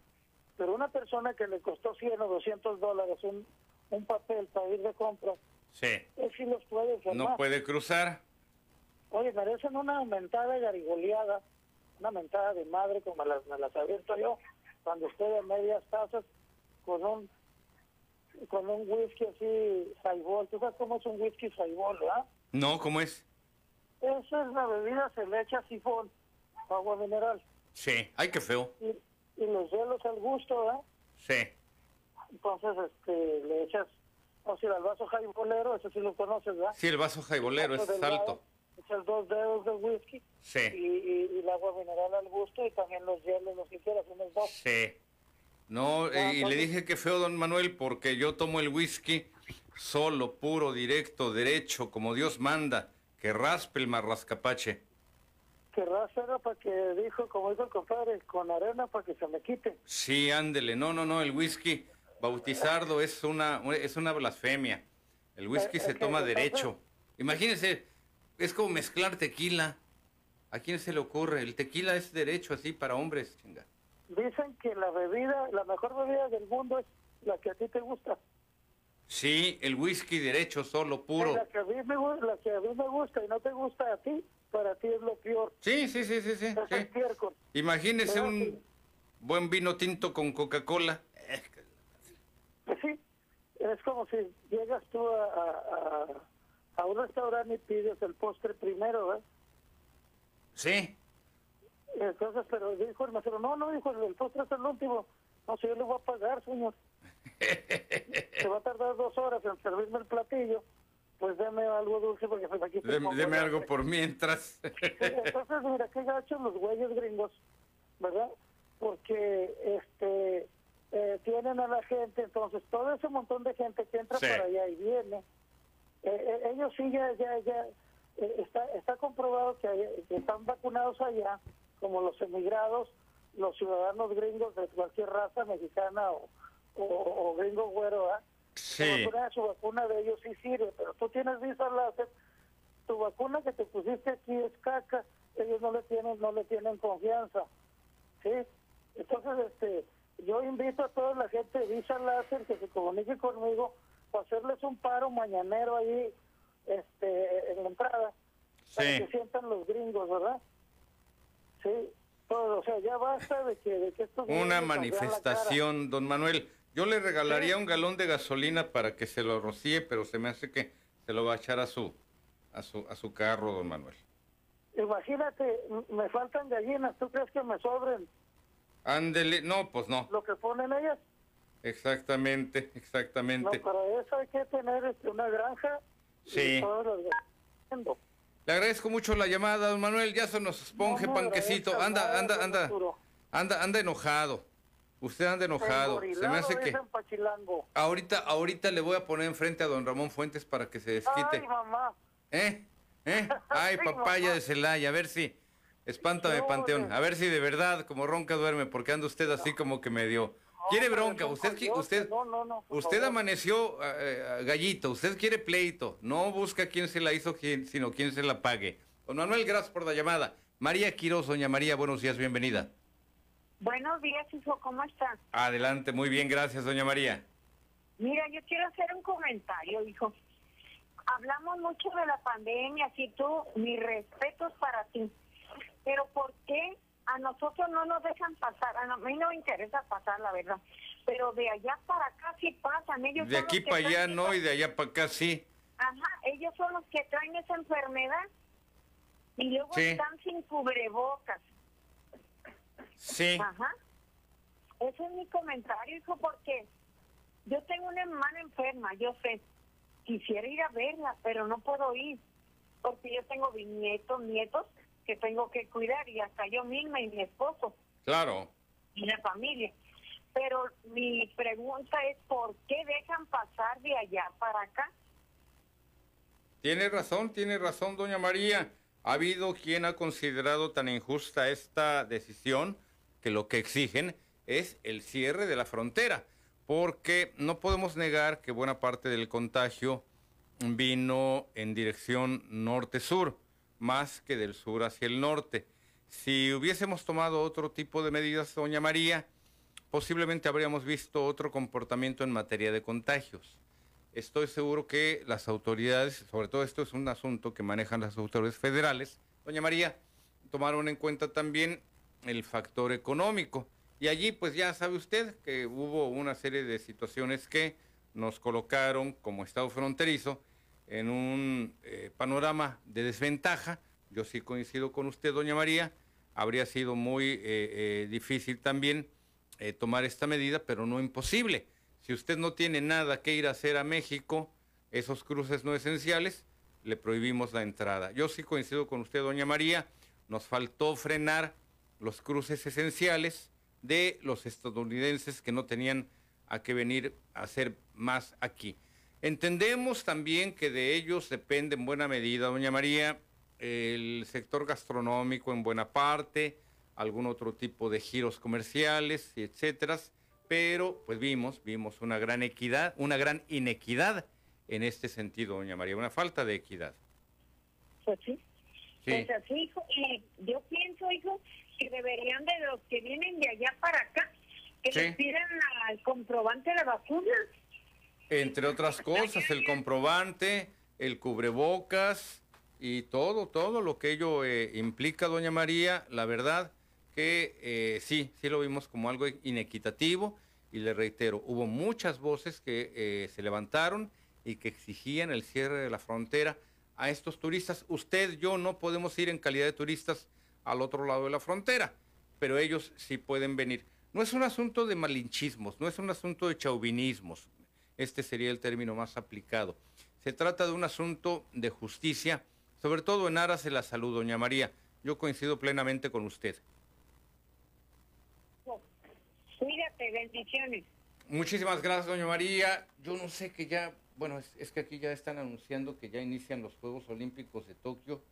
Pero una persona que le costó 100 o 200 dólares un, un papel para ir de compras, sí. él sí los puede enfermar. No puede cruzar. Oye, merecen una mentada garigoleada, una mentada de madre como las, me las aviento yo, cuando estoy a medias tazas con un con un whisky así, highball. ¿Tú sabes cómo es un whisky highball, verdad? No, ¿cómo es? Esa es la bebida, se le echa sifón, agua mineral, Sí. Ay, qué feo. y, y los hielos al gusto, ¿verdad? Sí. Entonces, este, le echas, o sea, al vaso highballero, ese sí lo conoces, ¿verdad? Sí, el vaso jaibolero es delgado, alto. Echas dos dedos de whisky y, Sí, y, y el agua mineral al gusto y también los hielos, los que quieras, unos dos. sí. No, eh, y le dije que feo, don Manuel, porque yo tomo el whisky solo, puro, directo, derecho, como Dios manda, que raspe el marrascapache. Que raza para que dijo, como dijo el compadre, con arena para que se me quite. Sí, ándele. No, no, no, el whisky bautizardo es una, es una blasfemia. El whisky Eh, se toma derecho. Imagínese, es como mezclar tequila. ¿A quién se le ocurre? El tequila es derecho así para hombres, chinga. Dicen que la bebida, la mejor bebida del mundo es la que a ti te gusta. Sí, el whisky derecho, solo, puro. La que, a mí me, gu- la que a mí me gusta y no te gusta a ti, para ti es lo peor. Sí, sí, sí, sí, sí. Es el sí. estiércol. Imagínese Pero un sí. buen vino tinto con Coca-Cola. Pues sí, es como si llegas tú a, a, un restaurante y pides el postre primero, ¿eh? Sí, Entonces, pero dijo el mesero, no, no, dijo, el postre es el último. No, si yo le voy a pagar, señor. Se va a tardar dos horas en servirme el platillo. Pues deme algo dulce porque pues aquí deme, deme algo por mientras. Entonces, mira, qué gachos los güeyes gringos, ¿verdad? Porque este eh, tienen a la gente, entonces todo ese montón de gente que entra Sí. por allá y viene, eh, eh, ellos sí ya, ya, ya, eh, está, está comprobado que, hay- que están vacunados allá, como los emigrados, los ciudadanos gringos de cualquier raza mexicana o, o, o gringo güero, ¿verdad? Sí. Vacuna, su vacuna de ellos sí sirve, pero tú tienes visa láser, tu vacuna que te pusiste aquí es caca, ellos no le tienen, no le tienen confianza, ¿sí? Entonces, este, yo invito a toda la gente de visa láser que se comunique conmigo para hacerles un paro mañanero ahí, este, en la entrada, para Sí. que sientan los gringos, ¿verdad? Sí, todo, o sea, ya basta de que, de que estos Una manifestación, don Manuel. Yo le regalaría un galón de gasolina para que se lo rocíe, pero se me hace que se lo va a echar a su, a su, a su carro, don Manuel. Imagínate, me faltan gallinas, ¿tú crees que me sobren Ándele, no, pues no. lo que ponen ellas? Exactamente, No, exactamente. para eso hay que tener este, una granja Sí. los. Le agradezco mucho la llamada, don Manuel. Ya se nos esponje No panquecito. Anda, anda, anda. Anda, anda enojado. Usted anda enojado. Se me hace que ahorita, ahorita le voy a poner enfrente a don Ramón Fuentes para que se desquite. Ay, mamá. ¿Eh? ¿Eh? Ay, Ay, papaya mamá. de Celaya, a ver si. Espántame, No, Panteón. A ver si de verdad, como ronca duerme, porque anda usted así como que medio. ¿Quiere bronca? Usted, usted, no, no, no, por usted amaneció eh, eh, gallito. Usted quiere pleito. No busca quién se la hizo, quién- sino quién se la pague. Don Manuel, gracias por la llamada. María Quiroz, doña María, buenos días, bienvenida. Buenos días, hijo, ¿cómo estás? Adelante, muy bien, gracias, doña María. Mira, yo quiero hacer un comentario, hijo. Hablamos mucho de la pandemia, así tú, mis respetos para ti. Pero ¿por qué a nosotros no nos dejan pasar? A mí no me interesa pasar, la verdad. Pero de allá para acá sí pasan. Ellos De aquí para allá traen no y de allá para acá sí. Ajá, ellos son los que traen esa enfermedad. Y luego Sí. están sin cubrebocas. Sí. Ajá. Ese es mi comentario, hijo, porque yo tengo una hermana enferma, yo sé. Quisiera ir a verla, pero no puedo ir. Porque yo tengo bisnietos, nietos que tengo que cuidar y hasta yo misma y mi esposo Claro. y la familia. Pero mi pregunta es, ¿por qué dejan pasar de allá para acá? Tiene razón, tiene razón, doña María. Ha habido quien ha considerado tan injusta esta decisión que lo que exigen es el cierre de la frontera, porque no podemos negar que buena parte del contagio vino en dirección norte-sur, más que del sur hacia el norte. Si hubiésemos tomado otro tipo de medidas, doña María, posiblemente habríamos visto otro comportamiento en materia de contagios. Estoy seguro que las autoridades, sobre todo esto es un asunto que manejan las autoridades federales, doña María, tomaron en cuenta también el factor económico. Y allí, pues ya sabe usted que hubo una serie de situaciones que nos colocaron como Estado fronterizo en un eh, panorama de desventaja. Yo sí coincido con usted, doña María. Habría sido muy eh, eh, difícil también tomar esta medida, pero no imposible. Si usted no tiene nada que ir a hacer a México, esos cruces no esenciales, le prohibimos la entrada. Yo sí coincido con usted, doña María. Nos faltó frenar los cruces esenciales de los estadounidenses que no tenían a qué venir a hacer más aquí. Entendemos también que de ellos depende en buena medida, doña María, el sector gastronómico en buena parte, algún otro tipo de giros comerciales, etcétera, pero pues vimos, vimos una gran equidad, una gran inequidad en este sentido, doña María, una falta de equidad. Pues sí. Pues así, hijo, y yo pienso, hijo, que deberían de los que vienen de allá para acá, que les pidan al comprobante de vacuna. Entre otras cosas, el comprobante, el cubrebocas y todo, todo lo que ello eh, implica, doña María, la verdad que eh, sí, sí lo vimos como algo inequitativo y le reitero, hubo muchas voces que eh, se levantaron y que exigían el cierre de la frontera a estos turistas. Usted, yo no podemos ir en calidad de turistas al otro lado de la frontera, pero ellos sí pueden venir. No es un asunto de malinchismos, no es un asunto de chauvinismos, este sería el término más aplicado. Se trata de un asunto de justicia, sobre todo en aras de la salud, doña María. Yo coincido plenamente con usted. Cuídate, bendiciones. Muchísimas gracias, doña María. Yo no sé que ya, bueno, es, que aquí ya están anunciando que ya inician los Juegos Olímpicos de Tokio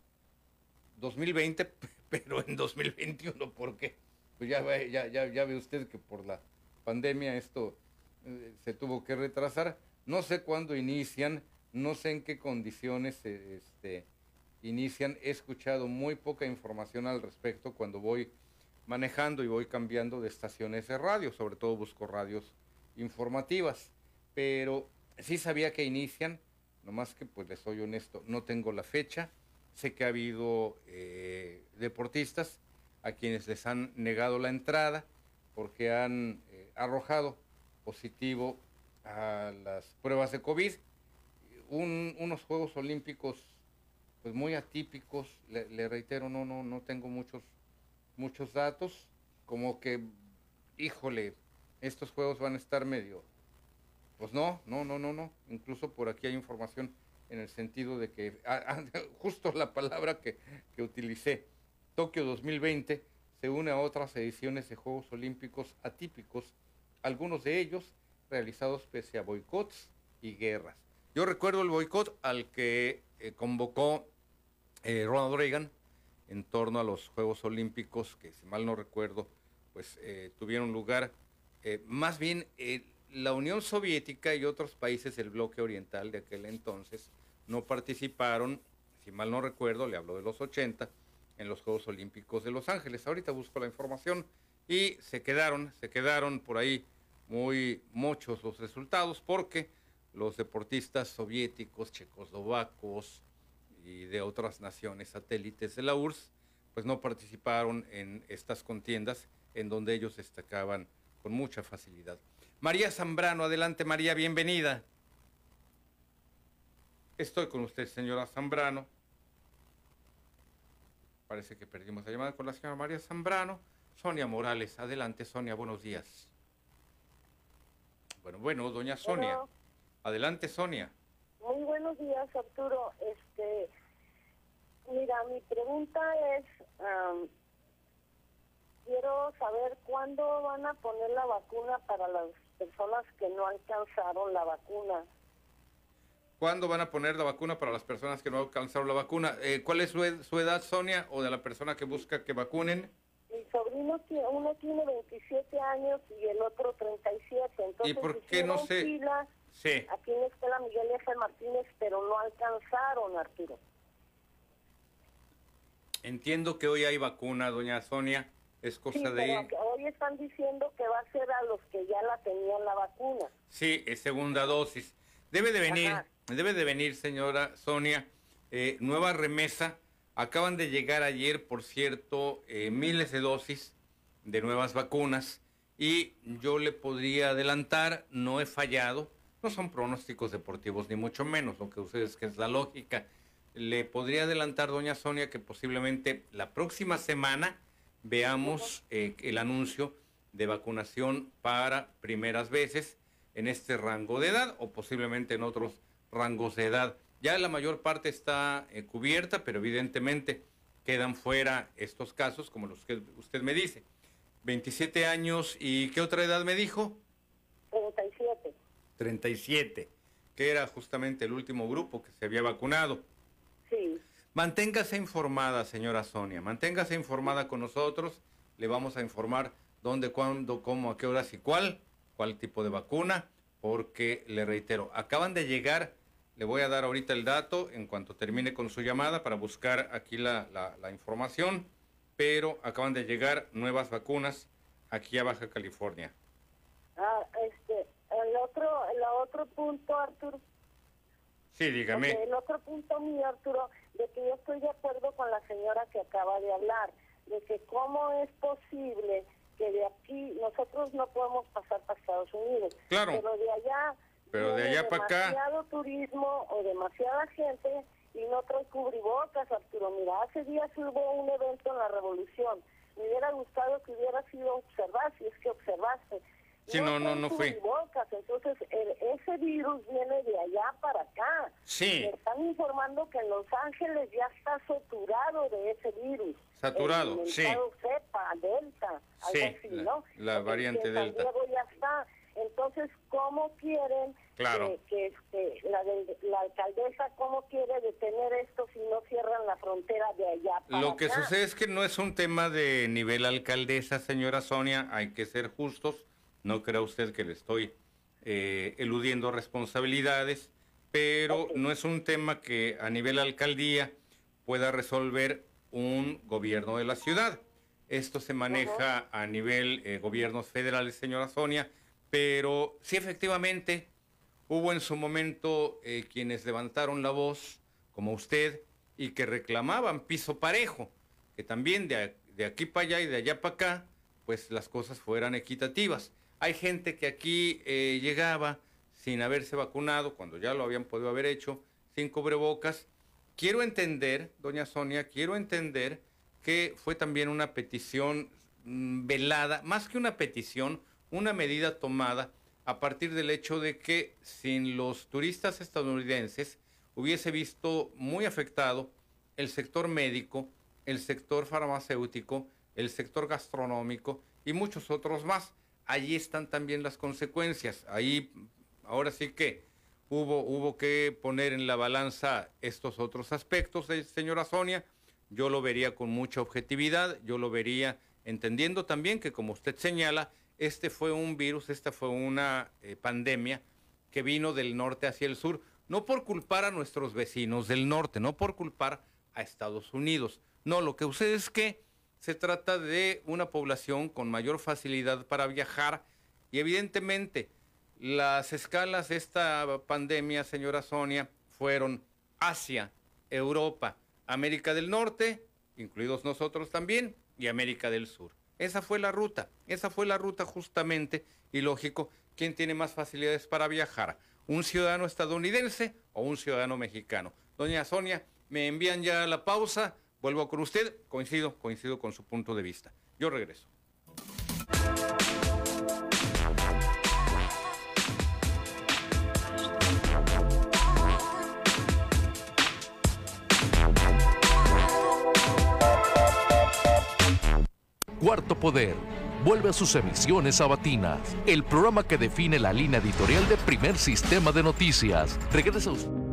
2020, pero en 2021, ¿por qué? Pues ya, ve usted que por la pandemia esto eh, se tuvo que retrasar. No sé cuándo inician, no sé en qué condiciones este, inician. He escuchado muy poca información al respecto cuando voy manejando y voy cambiando de estaciones de radio, sobre todo busco radios informativas, pero sí sabía que inician, nomás que pues les soy honesto, no tengo la fecha, sé que ha habido eh, deportistas a quienes les han negado la entrada porque han eh, arrojado positivo a las pruebas de COVID. unos Juegos Olímpicos pues muy atípicos, le, reitero, no, no, no tengo muchos, muchos datos, como que, híjole, estos juegos van a estar medio, pues no, no, no, no, no, incluso por aquí hay información en el sentido de que, ah, ah, justo la palabra que, que utilicé, Tokio 2020 se une a otras ediciones de Juegos Olímpicos atípicos algunos de ellos realizados pese a boicots y guerras. Yo recuerdo el boicot al que eh, convocó eh, Ronald Reagan en torno a los Juegos Olímpicos, que si mal no recuerdo, pues eh, tuvieron lugar, más bien la Unión Soviética y otros países del bloque oriental de aquel entonces no participaron, si mal no recuerdo, le hablo de los 80, en los Juegos Olímpicos de Los Ángeles. Ahorita busco la información y se quedaron, se quedaron por ahí muy muchos los resultados porque los deportistas soviéticos, checoslovacos y de otras naciones satélites de la URSS, pues no participaron en estas contiendas en donde ellos destacaban con mucha facilidad. María Zambrano, adelante María, bienvenida. Estoy con usted, señora Zambrano. Parece que perdimos la llamada con la señora María Zambrano. Sonia Morales. Adelante, Sonia, buenos días. Bueno, bueno, doña Sonia. Adelante, Sonia. Muy buenos días, Arturo. Este, mira, mi pregunta es, quiero saber cuándo van a poner la vacuna para las personas que no alcanzaron la vacuna. ¿Cuándo van a poner la vacuna para las personas que no alcanzaron la vacuna? Eh, ¿Cuál es su, ed- su edad, Sonia, o de la persona que busca que vacunen? Mi sobrino, tiene- uno tiene 27 años y el otro 37. Entonces, por qué no se- fila Sí. aquí en la escuela Miguel F. Martínez, pero no alcanzaron, Arturo. Entiendo que hoy hay vacuna, doña Sonia. Es cosa Sí, de pero hoy están diciendo que va a ser a los que ya la tenían la vacuna. Sí, es segunda dosis. Debe de venir, Ajá. debe de venir, señora Sonia, eh, nueva remesa. Acaban de llegar ayer, por cierto, eh, miles de dosis de nuevas vacunas y yo le podría adelantar, no he fallado, no son pronósticos deportivos ni mucho menos, lo que ustedes que es la lógica. Le podría adelantar, doña Sonia, que posiblemente la próxima semana veamos eh, el anuncio de vacunación para primeras veces en este rango de edad o posiblemente en otros rangos de edad. Ya la mayor parte está eh, cubierta, pero evidentemente quedan fuera estos casos, como los que usted me dice. 27 años y ¿qué otra edad me dijo? 37. 37, que era justamente el último grupo que se había vacunado. Sí. Manténgase informada, señora Sonia, manténgase informada con nosotros. Le vamos a informar dónde, cuándo, cómo, a qué horas y cuál, cuál tipo de vacuna, porque le reitero, acaban de llegar, le voy a dar ahorita el dato en cuanto termine con su llamada para buscar aquí la, la- la información, pero acaban de llegar nuevas vacunas aquí a Baja California. Ah, este, el otro, el otro punto, Arturo. Sí, dígame. El otro punto mío, Arturo, de que yo estoy de acuerdo con la señora que acaba de hablar, de que cómo es posible que de aquí nosotros no podemos pasar para Estados Unidos, Claro. pero de allá Pero de allá para acá. demasiado turismo o demasiada gente y no trae cubrebocas, Arturo. Mira, hace días hubo un evento en la Revolución. Me hubiera gustado que hubiera sido observar, si es que observaste. Sí, no, no, no fui. cubrebocas, entonces el- ese virus viene de allá para acá. Sí. Me están informando que en Los Ángeles ya está saturado de ese virus. Saturado, el sí. cepa, delta, algo Sí, así, la- ¿no? la variante en San delta. Diego ya está. Entonces, ¿cómo quieren Claro. que, que, este, la, de- la alcaldesa, cómo quiere detener esto si no cierran la frontera de allá para Lo que acá? sucede es que no es un tema de nivel alcaldesa, señora Sonia, hay que ser justos. No crea usted que le estoy eh, eludiendo responsabilidades, pero no es un tema que a nivel alcaldía pueda resolver un gobierno de la ciudad. Esto se maneja a nivel eh, gobiernos federales, señora Sonia, pero sí efectivamente hubo en su momento eh, quienes levantaron la voz, como usted, y que reclamaban piso parejo, que también de, de aquí para allá y de allá para acá, pues las cosas fueran equitativas. Hay gente que aquí eh, llegaba sin haberse vacunado, cuando ya lo habían podido haber hecho, sin cubrebocas. Quiero entender, doña Sonia, quiero entender que fue también una petición mm, velada, más que una petición, una medida tomada a partir del hecho de que sin los turistas estadounidenses hubiese visto muy afectado el sector médico, el sector farmacéutico, el sector gastronómico y muchos otros más. Allí están también las consecuencias. Ahí, ahora sí que hubo, hubo que poner en la balanza estos otros aspectos, eh, señora Sonia. Yo lo vería con mucha objetividad, yo lo vería entendiendo también que, como usted señala, este fue un virus, esta fue una eh, pandemia que vino del norte hacia el sur, no por culpar a nuestros vecinos del norte, no por culpar a Estados Unidos. No, lo que sucede es que se trata de una población con mayor facilidad para viajar y evidentemente las escalas de esta pandemia, señora Sonia, fueron Asia, Europa, América del Norte, incluidos nosotros también, y América del Sur. Esa fue la ruta, esa fue la ruta justamente, y lógico, ¿quién tiene más facilidades para viajar? ¿Un ciudadano estadounidense o un ciudadano mexicano? Doña Sonia, me envían ya la pausa, vuelvo con usted, coincido, coincido con su punto de vista. Yo regreso. Cuarto Poder. Vuelve a sus emisiones sabatinas, el programa que define la línea editorial de Primer Sistema de Noticias. Regresa usted.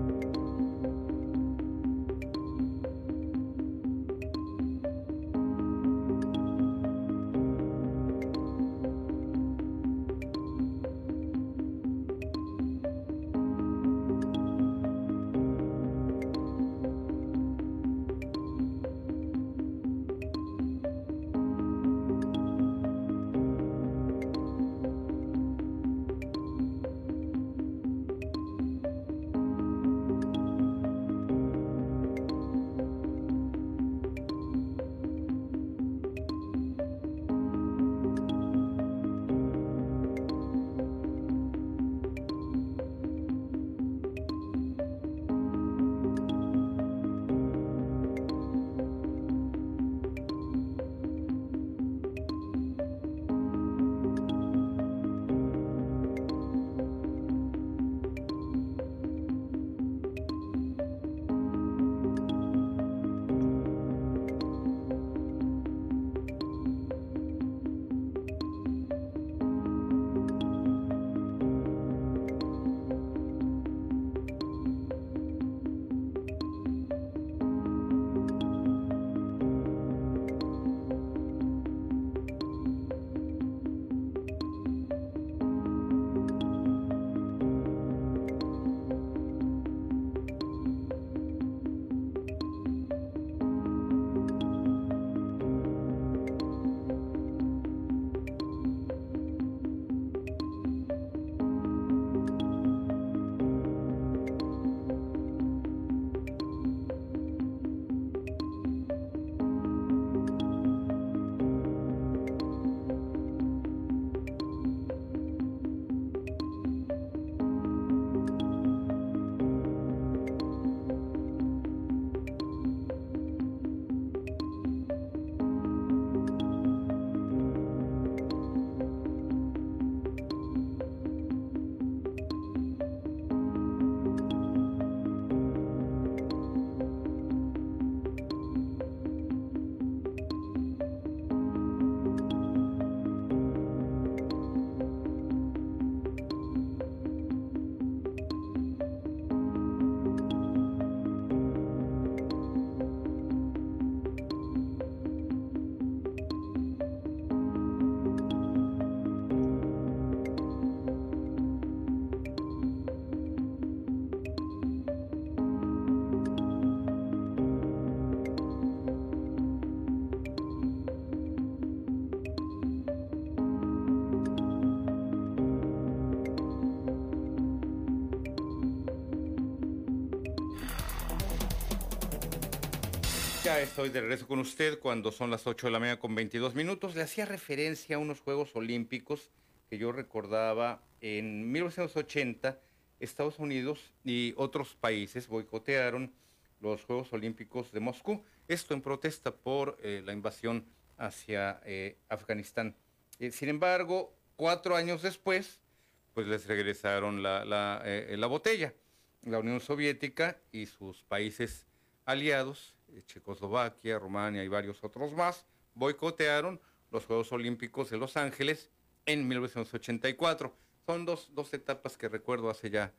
Estoy de regreso con usted cuando son las 8 de la mañana con 22 minutos. Le hacía referencia a unos Juegos Olímpicos que yo recordaba en 1980. Estados Unidos y otros países boicotearon los Juegos Olímpicos de Moscú. Esto en protesta por eh, la invasión hacia eh, Afganistán. Eh, sin embargo, cuatro años después, pues les regresaron la botella. La Unión Soviética y sus países aliados eh, Checoslovaquia, Rumania y varios otros más, boicotearon los Juegos Olímpicos de Los Ángeles en 1984. Son dos, dos etapas que recuerdo hace ya,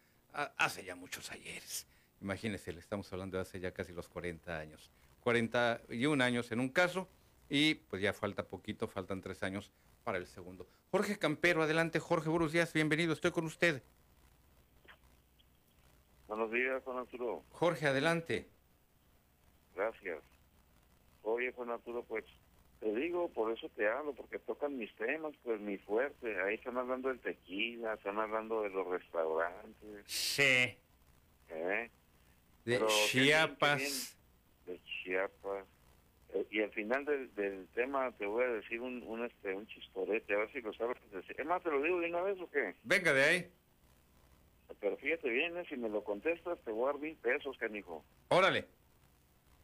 hace ya muchos ayeres. Imagínense, le estamos hablando de hace ya casi los 40 años. 41 años en un caso y pues ya falta poquito, faltan tres años para el segundo. Jorge Campero, adelante Jorge, buenos días, bienvenido, estoy con usted. Buenos días, Juan Arturo. Jorge, adelante. Gracias. Oye, Juan Arturo, pues te digo, por eso te hablo, porque tocan mis temas, pues mi fuerte. Ahí están hablando del tequila, están hablando de los restaurantes. Sí. ¿eh? De Pero qué bien, Chiapas. bien. De Chiapas. Eh, y al final del, del tema te voy a decir un, un, este, un chistorete, a ver si lo sabes decir. Es más, ¿te lo digo de una vez o qué? Venga de ahí. Pero fíjate bien, ¿eh? si me lo contestas, te voy a dar mil pesos, canijo. Órale.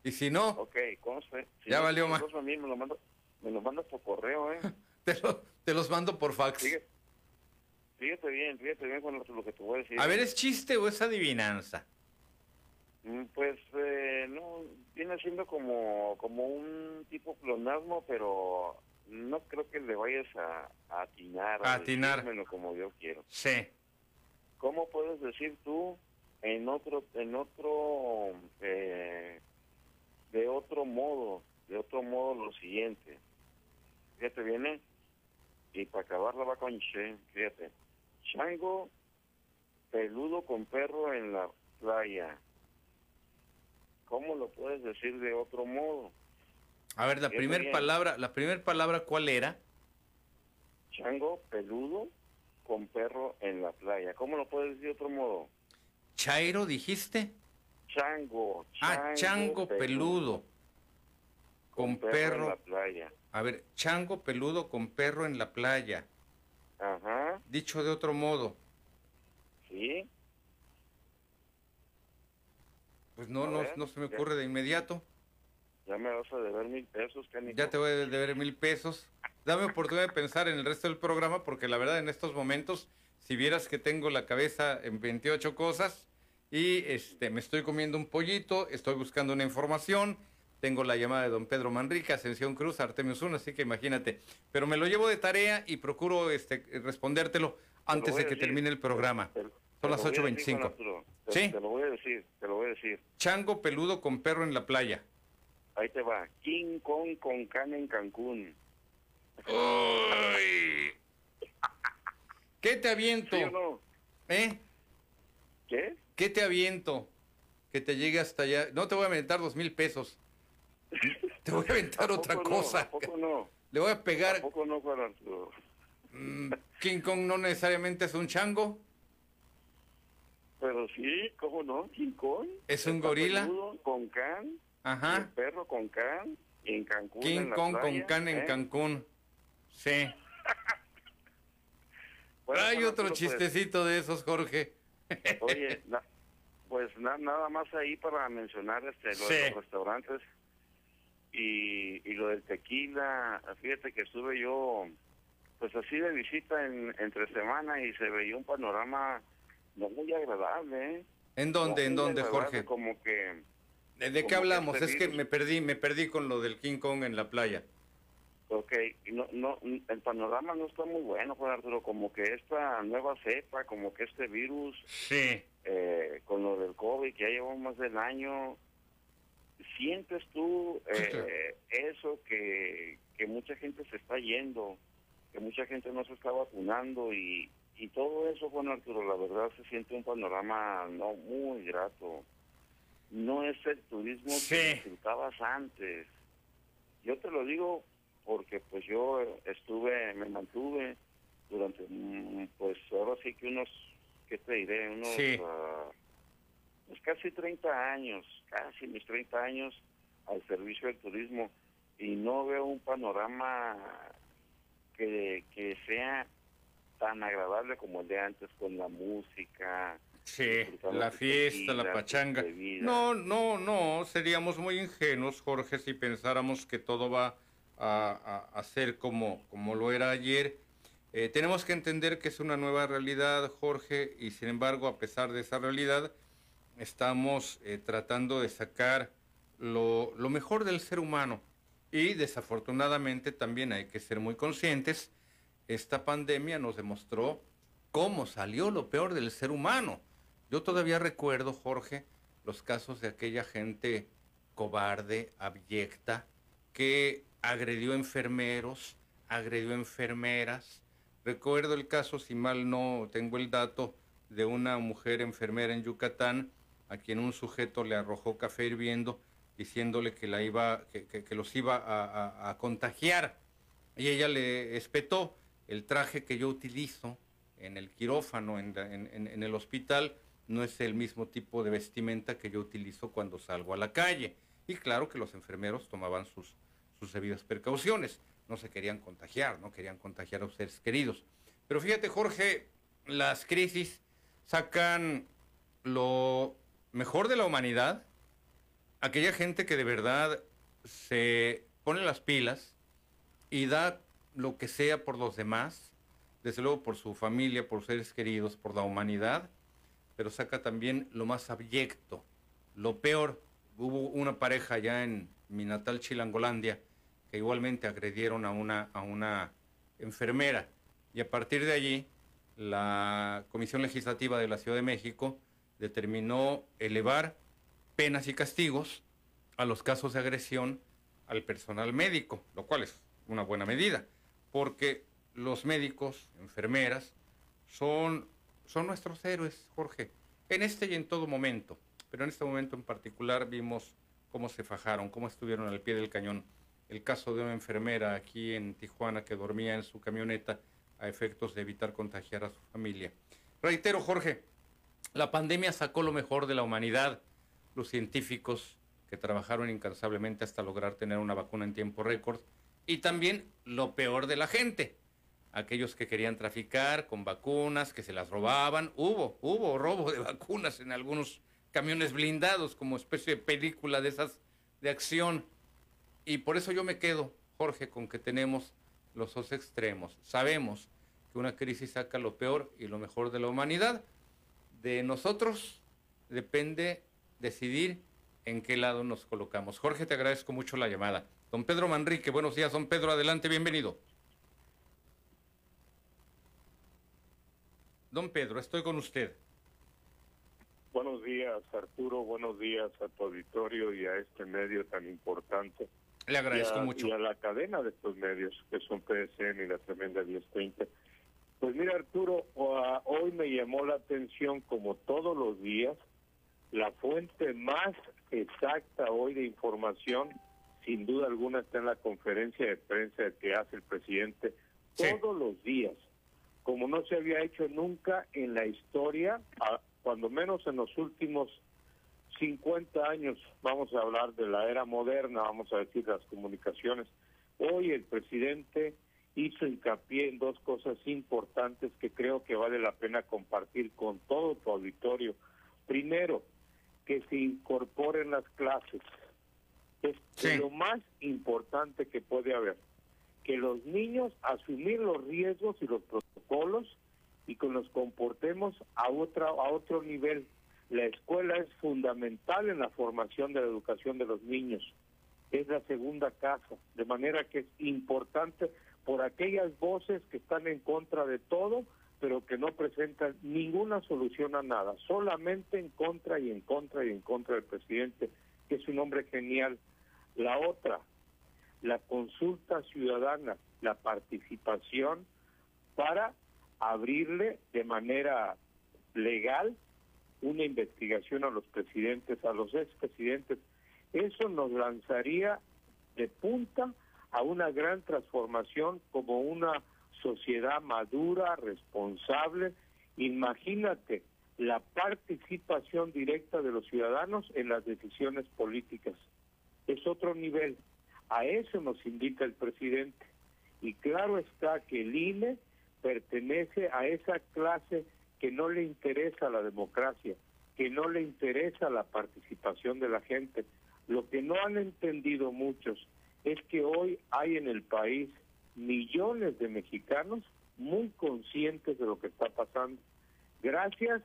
Y si no, Ok, conste. Si Ya no, valió más. no, a mí me lo mandas me lo mandas por correo, ¿eh? te, lo- te los mando por fax. Fíjate, fíjate bien, fíjate bien con lo, lo que te voy a decir. A ver, ¿es chiste o es adivinanza? Mm, Pues, eh, no, viene siendo como, como un tipo clonasmo, pero no creo que le vayas a, a atinar. A atinar. como yo quiero. Sí. ¿Cómo puedes decir tú en otro, en otro, eh, de otro modo, de otro modo lo siguiente? Fíjate, viene, y para acabarla va con che, fíjate. Chango peludo con perro en la playa. ¿Cómo lo puedes decir de otro modo? A ver, la primera palabra, la primera palabra, ¿cuál era? Chango peludo con perro en la playa. ¿Cómo lo puedes decir de otro modo? Chairo, dijiste. Chango. Ah, chango peludo. Con perro en la playa. A ver, chango peludo con perro en la playa. Ajá, Dicho de otro modo. sí. Pues no, no, ver, no se me ya. ocurre de inmediato. Ya me vas a deber mil pesos, canijo. Ya te voy a deber mil pesos. Dame oportunidad de pensar en el resto del programa, porque la verdad en estos momentos, si vieras que tengo la cabeza en 28 cosas y este, me estoy comiendo un pollito, estoy buscando una información, tengo la llamada de don Pedro Manrique, Ascensión Cruz, Artemius 1, así que imagínate. Pero me lo llevo de tarea y procuro este, respondértelo antes de que decir. termine el programa. Te- Son las lo voy a decir, 8.25. Juan Arturo. Te- ¿Sí? Te lo voy a decir, te lo voy a decir. Chango peludo con perro en la playa. Ahí te va. King Kong con cana en Cancún. Uy. ¿Qué te aviento? ¿Sí o no? ¿Eh? ¿Qué? ¿Qué te aviento? Que te llegue hasta allá. No te voy a aventar dos mil pesos. Te voy a aventar ¿A otra no? cosa. ¿A poco no? Le voy a ¿A pegar. poco no, Juan Arturo? Mm, King Kong no necesariamente es un chango. Pero sí, ¿cómo no? King Kong. ¿Es un gorila? Con can. El Ajá. perro con can. En Cancún. King en la Kong con can en ¿eh? Cancún. Sí. Bueno, Hay otro pues, chistecito de esos, Jorge. Oye, na- pues na- nada más ahí para mencionar este lo Sí. de los restaurantes y, y lo del tequila. Fíjate que estuve yo, pues así de visita en, entre semana y se veía un panorama no muy agradable. ¿eh? ¿En dónde? No ¿En dónde, Jorge? Como que, ¿De, de qué que hablamos? este Es que me perdí, me perdí con lo del King Kong en la playa. Ok, no, no, el panorama no está muy bueno, Juan Arturo. Como que esta nueva cepa, como que este virus Sí. eh, con lo del COVID, que ya llevamos más del año, ¿sientes tú eh, eso que, que mucha gente se está yendo, que mucha gente no se está vacunando y, y todo eso, Juan Arturo, la verdad se siente un panorama no muy grato. No es el turismo que disfrutabas antes. Yo te lo digo porque pues yo estuve, me mantuve durante, pues ahora sí que unos, ¿qué te diré? Unos, Sí. pues casi 30 años, casi mis 30 años al servicio del turismo y no veo un panorama que, que sea tan agradable como el de antes con la música. Sí, la fiesta, la pachanga. No, no, no, seríamos muy ingenuos, Jorge, si pensáramos que todo va a, a- a ser como, como lo era ayer. Eh, tenemos que entender que es una nueva realidad, Jorge, y sin embargo, a pesar de esa realidad, estamos eh, tratando de sacar lo, lo mejor del ser humano. Y desafortunadamente también hay que ser muy conscientes, esta pandemia nos demostró cómo salió lo peor del ser humano. Yo todavía recuerdo, Jorge, los casos de aquella gente cobarde, abyecta, que agredió enfermeros, agredió enfermeras. Recuerdo el caso, si mal no tengo el dato, de una mujer enfermera en Yucatán a quien un sujeto le arrojó café hirviendo diciéndole que, la iba, que, los iba a, a- contagiar. Y ella le espetó el traje que yo utilizo en el quirófano, en- en el hospital, no es el mismo tipo de vestimenta que yo utilizo cuando salgo a la calle. Y claro que los enfermeros tomaban sus, sus debidas precauciones. No se querían contagiar, no querían contagiar a sus seres queridos. Pero fíjate, Jorge, las crisis sacan lo mejor de la humanidad, aquella gente que de verdad se pone las pilas y da lo que sea por los demás, desde luego por su familia, por seres queridos, por la humanidad, pero saca también lo más abyecto, lo peor. Hubo una pareja ya en mi natal Chilangolandia que igualmente agredieron a una, a una enfermera. Y a partir de allí, la Comisión Legislativa de la Ciudad de México determinó elevar penas y castigos a los casos de agresión al personal médico, lo cual es una buena medida, porque los médicos, enfermeras, son, son nuestros héroes, Jorge, en este y en todo momento, pero en este momento en particular vimos cómo se fajaron, cómo estuvieron al pie del cañón. El caso de una enfermera aquí en Tijuana que dormía en su camioneta a efectos de evitar contagiar a su familia. Reitero, Jorge, la pandemia sacó lo mejor de la humanidad. Los científicos que trabajaron incansablemente hasta lograr tener una vacuna en tiempo récord. Y también lo peor de la gente. Aquellos que querían traficar con vacunas, que se las robaban. Hubo, hubo robo de vacunas en algunos camiones blindados como especie de película de esas de acción. Y por eso yo me quedo, Jorge, con que tenemos los dos extremos. Sabemos que una crisis saca lo peor y lo mejor de la humanidad. De nosotros depende decidir en qué lado nos colocamos. Jorge, te agradezco mucho la llamada. Don Pedro Manrique, buenos días, don Pedro, adelante, bienvenido. Don Pedro, estoy con usted. Buenos días, Arturo, buenos días a tu auditorio y a este medio tan importante. Le agradezco y a, mucho. Y a la cadena de estos medios, que son PSN y la tremenda 1030. Pues mira, Arturo, hoy me llamó la atención, como todos los días, la fuente más exacta hoy de información, sin duda alguna, está en la conferencia de prensa que hace el presidente todos los días, como no se había hecho nunca en la historia, cuando menos en los últimos 50 años, vamos a hablar de la era moderna, vamos a decir, las comunicaciones. Hoy el presidente hizo hincapié en dos cosas importantes que creo que vale la pena compartir con todo tu auditorio. Primero, que se incorporen las clases. Es lo más importante que puede haber. Que los niños asumir los riesgos y los protocolos y que nos comportemos a, otra, a otro nivel. La escuela es fundamental en la formación de la educación de los niños. Es la segunda casa, de manera que es importante por aquellas voces que están en contra de todo, pero que no presentan ninguna solución a nada, solamente en contra y en contra y en contra del presidente, que es un hombre genial. La otra, la consulta ciudadana, la participación para abrirle de manera legal una investigación a los presidentes, a los expresidentes. Eso nos lanzaría de punta a una gran transformación como una sociedad madura, responsable. Imagínate la participación directa de los ciudadanos en las decisiones políticas. Es otro nivel. A eso nos invita el presidente. Y claro está que el INE pertenece a esa clase que no le interesa la democracia, que no le interesa la participación de la gente. Lo que no han entendido muchos es que hoy hay en el país millones de mexicanos muy conscientes de lo que está pasando. Gracias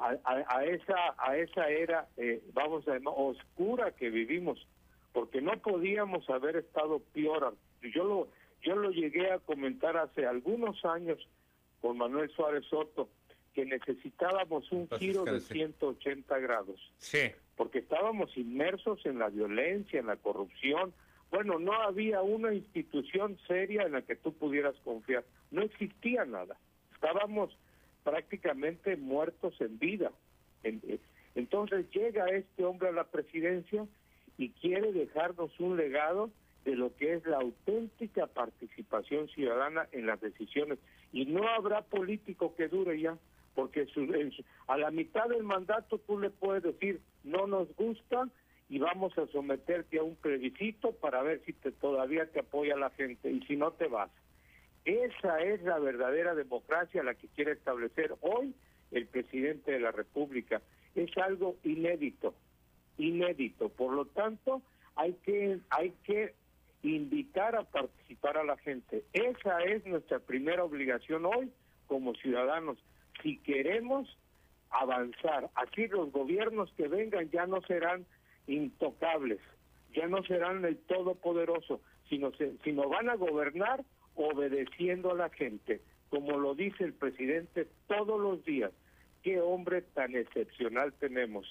a, esa era, eh, vamos oscura que vivimos, porque no podíamos haber estado peor. Yo lo llegué a comentar hace algunos años con Manuel Suárez Soto, que necesitábamos un giro de 180 grados. Sí. Porque estábamos inmersos en la violencia, en la corrupción, bueno, no había una institución seria en la que tú pudieras confiar. No existía nada. Estábamos prácticamente muertos en vida. Eh, entonces llega este hombre a la presidencia y quiere dejarnos un legado de lo que es la auténtica participación ciudadana en las decisiones. Y no habrá político que dure ya, porque a la mitad del mandato tú le puedes decir, no nos gusta, y vamos a someterte a un plebiscito para ver si te, todavía te apoya la gente y si no te vas. Esa es la verdadera democracia la que quiere establecer hoy el presidente de la República. Es algo inédito, inédito. Por lo tanto, hay que hay que invitar a participar a la gente. Esa es nuestra primera obligación hoy como ciudadanos. Si queremos avanzar, aquí los gobiernos que vengan ya no serán intocables, ya no serán el todopoderoso, sino, sino van a gobernar obedeciendo a la gente, como lo dice el presidente todos los días. Qué hombre tan excepcional tenemos.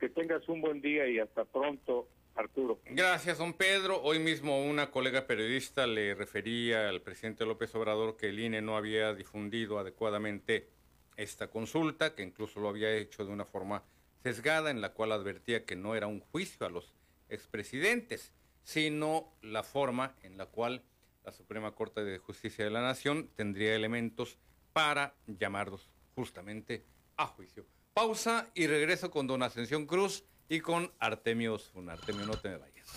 Que tengas un buen día y hasta pronto, Arturo. Gracias, don Pedro. Hoy mismo una colega periodista le refería al presidente López Obrador que el INE no había difundido adecuadamente esta consulta, que incluso lo había hecho de una forma sesgada, en la cual advertía que no era un juicio a los expresidentes, sino la forma en la cual la Suprema Corte de Justicia de la Nación tendría elementos para llamarlos justamente a juicio. Pausa y regreso con don Ascensión Cruz y con Artemio Osuna. Artemio, no te me vayas.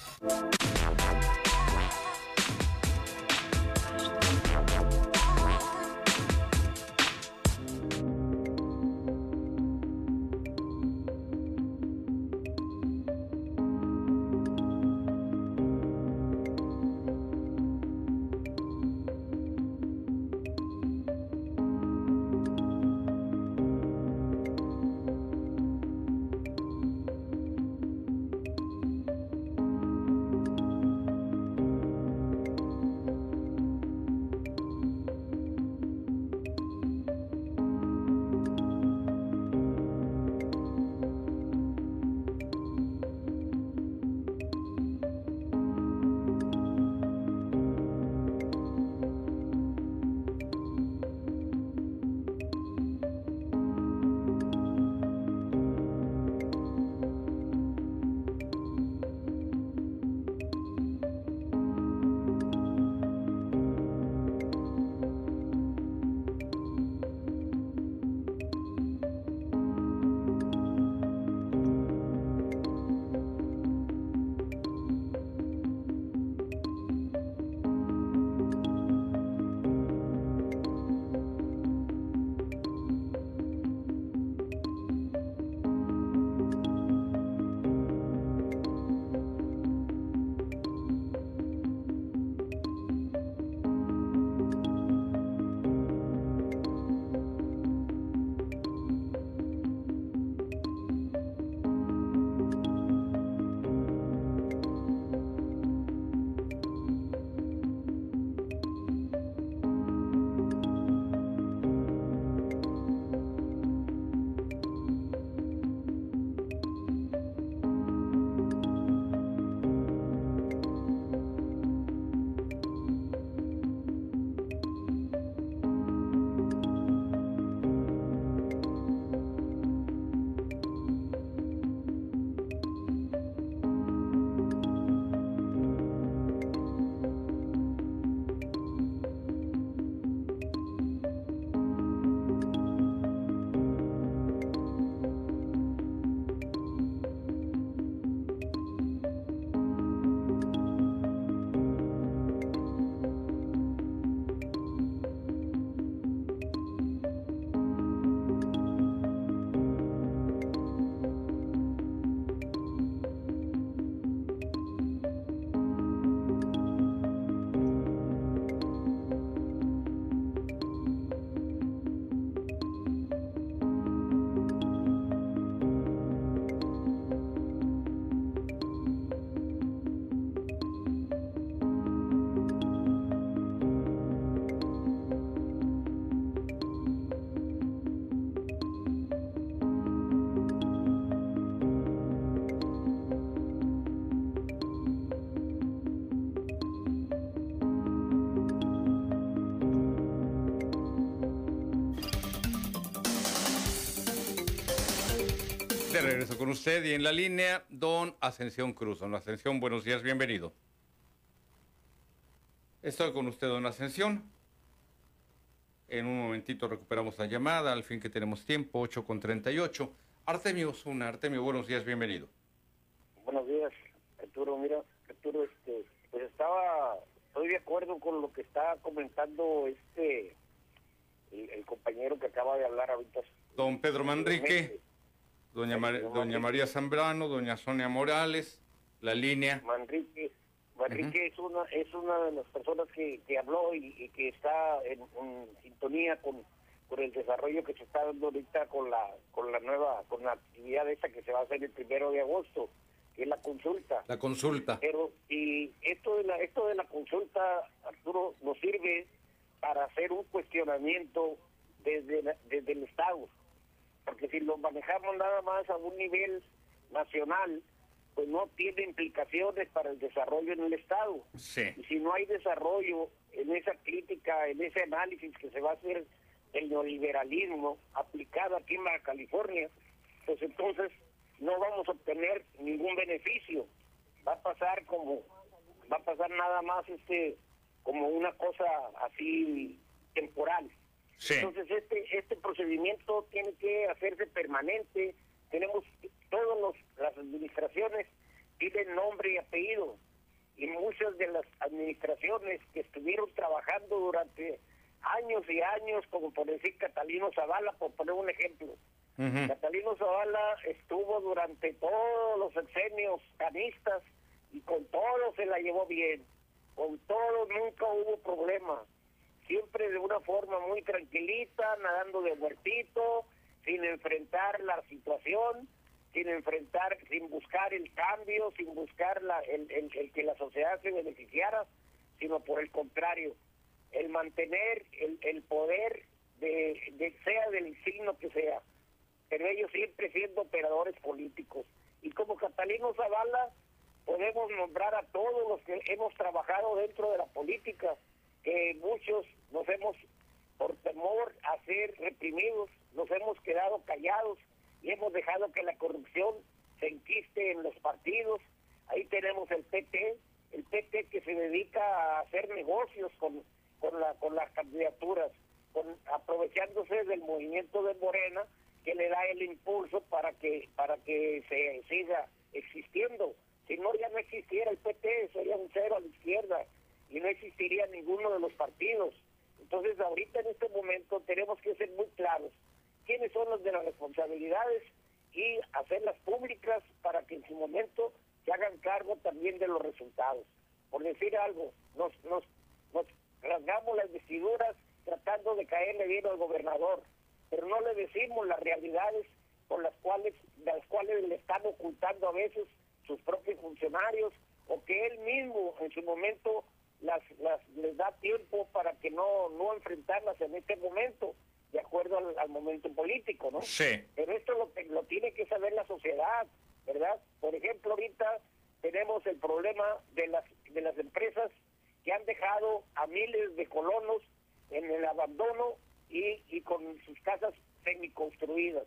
Con usted y en la línea, don Ascensión Cruz. Don Ascensión, buenos días, bienvenido. Estoy con usted, don Ascensión. En un momentito recuperamos la llamada, al fin que tenemos tiempo, 8 con 38. Artemio Osuna, Artemio, buenos días, bienvenido. Buenos días, Arturo. Mira, Arturo, este, pues estaba, estoy de acuerdo con lo que está comentando este, el, el compañero que acaba de hablar ahorita. Don Pedro Manrique, doña, Mar- doña María Zambrano, doña Sonia Morales, la línea. Manrique, Manrique es una es una de las personas que, que habló y, y que está en, en sintonía con, con el desarrollo que se está dando ahorita con la con la nueva con la actividad esta que se va a hacer el primero de agosto que es la consulta. La consulta. Pero y esto de la esto de la consulta, Arturo, nos sirve para hacer un cuestionamiento desde la- desde el Estado, porque si lo manejamos nada más a un nivel nacional, pues no tiene implicaciones para el desarrollo en el Estado. Sí. Y si no hay desarrollo en esa crítica, en ese análisis que se va a hacer el neoliberalismo aplicado aquí en Baja California, pues entonces no vamos a obtener ningún beneficio. Va a pasar como, va a pasar nada más este, como una cosa así temporal. Sí. Entonces este, este procedimiento tiene que hacerse permanente. Tenemos todas las administraciones tienen nombre y apellido y muchas de las administraciones que estuvieron trabajando durante años y años, como por decir Catalino Zavala, por poner un ejemplo. Catalino Zavala estuvo durante todos los sexenios canistas y con todos se la llevó bien. Con todos nunca hubo problema. Siempre de una forma muy tranquilita, nadando de muertito, sin enfrentar la situación, sin enfrentar, sin buscar el cambio, sin buscar la, el, el- el que la sociedad se beneficiara, sino por el contrario, el mantener el, el poder de, de sea del signo que sea, pero ellos siempre siendo operadores políticos. Y como Catalino Zavala, podemos nombrar a todos los que hemos trabajado dentro de la política, que muchos nos hemos, por temor a ser reprimidos, nos hemos quedado callados y hemos dejado que la corrupción se enquiste en los partidos. Ahí tenemos el PT, el PT que se dedica a hacer negocios con, con, la, con las candidaturas, con, aprovechándose del movimiento de Morena que le da el impulso para que para que se siga existiendo. Si no, ya no existiera el PT, sería un cero a la izquierda y no existiría ninguno de los partidos. Entonces, ahorita en este momento tenemos que ser muy claros quiénes son los de las responsabilidades y hacerlas públicas para que en su momento se hagan cargo también de los resultados. Por decir algo, nos, nos, nos rasgamos las vestiduras tratando de caerle bien al gobernador, pero no le decimos las realidades por las cuales, las cuales le están ocultando a veces sus propios funcionarios o que él mismo en su momento las, las les da tiempo para que no, no enfrentarlas en este momento de acuerdo al, al momento político, ¿no? Sí. Pero esto lo tiene que saber la sociedad, ¿verdad? Por ejemplo, ahorita tenemos el problema de las, de las empresas que han dejado a miles de colonos en el abandono y, y con sus casas semiconstruidas.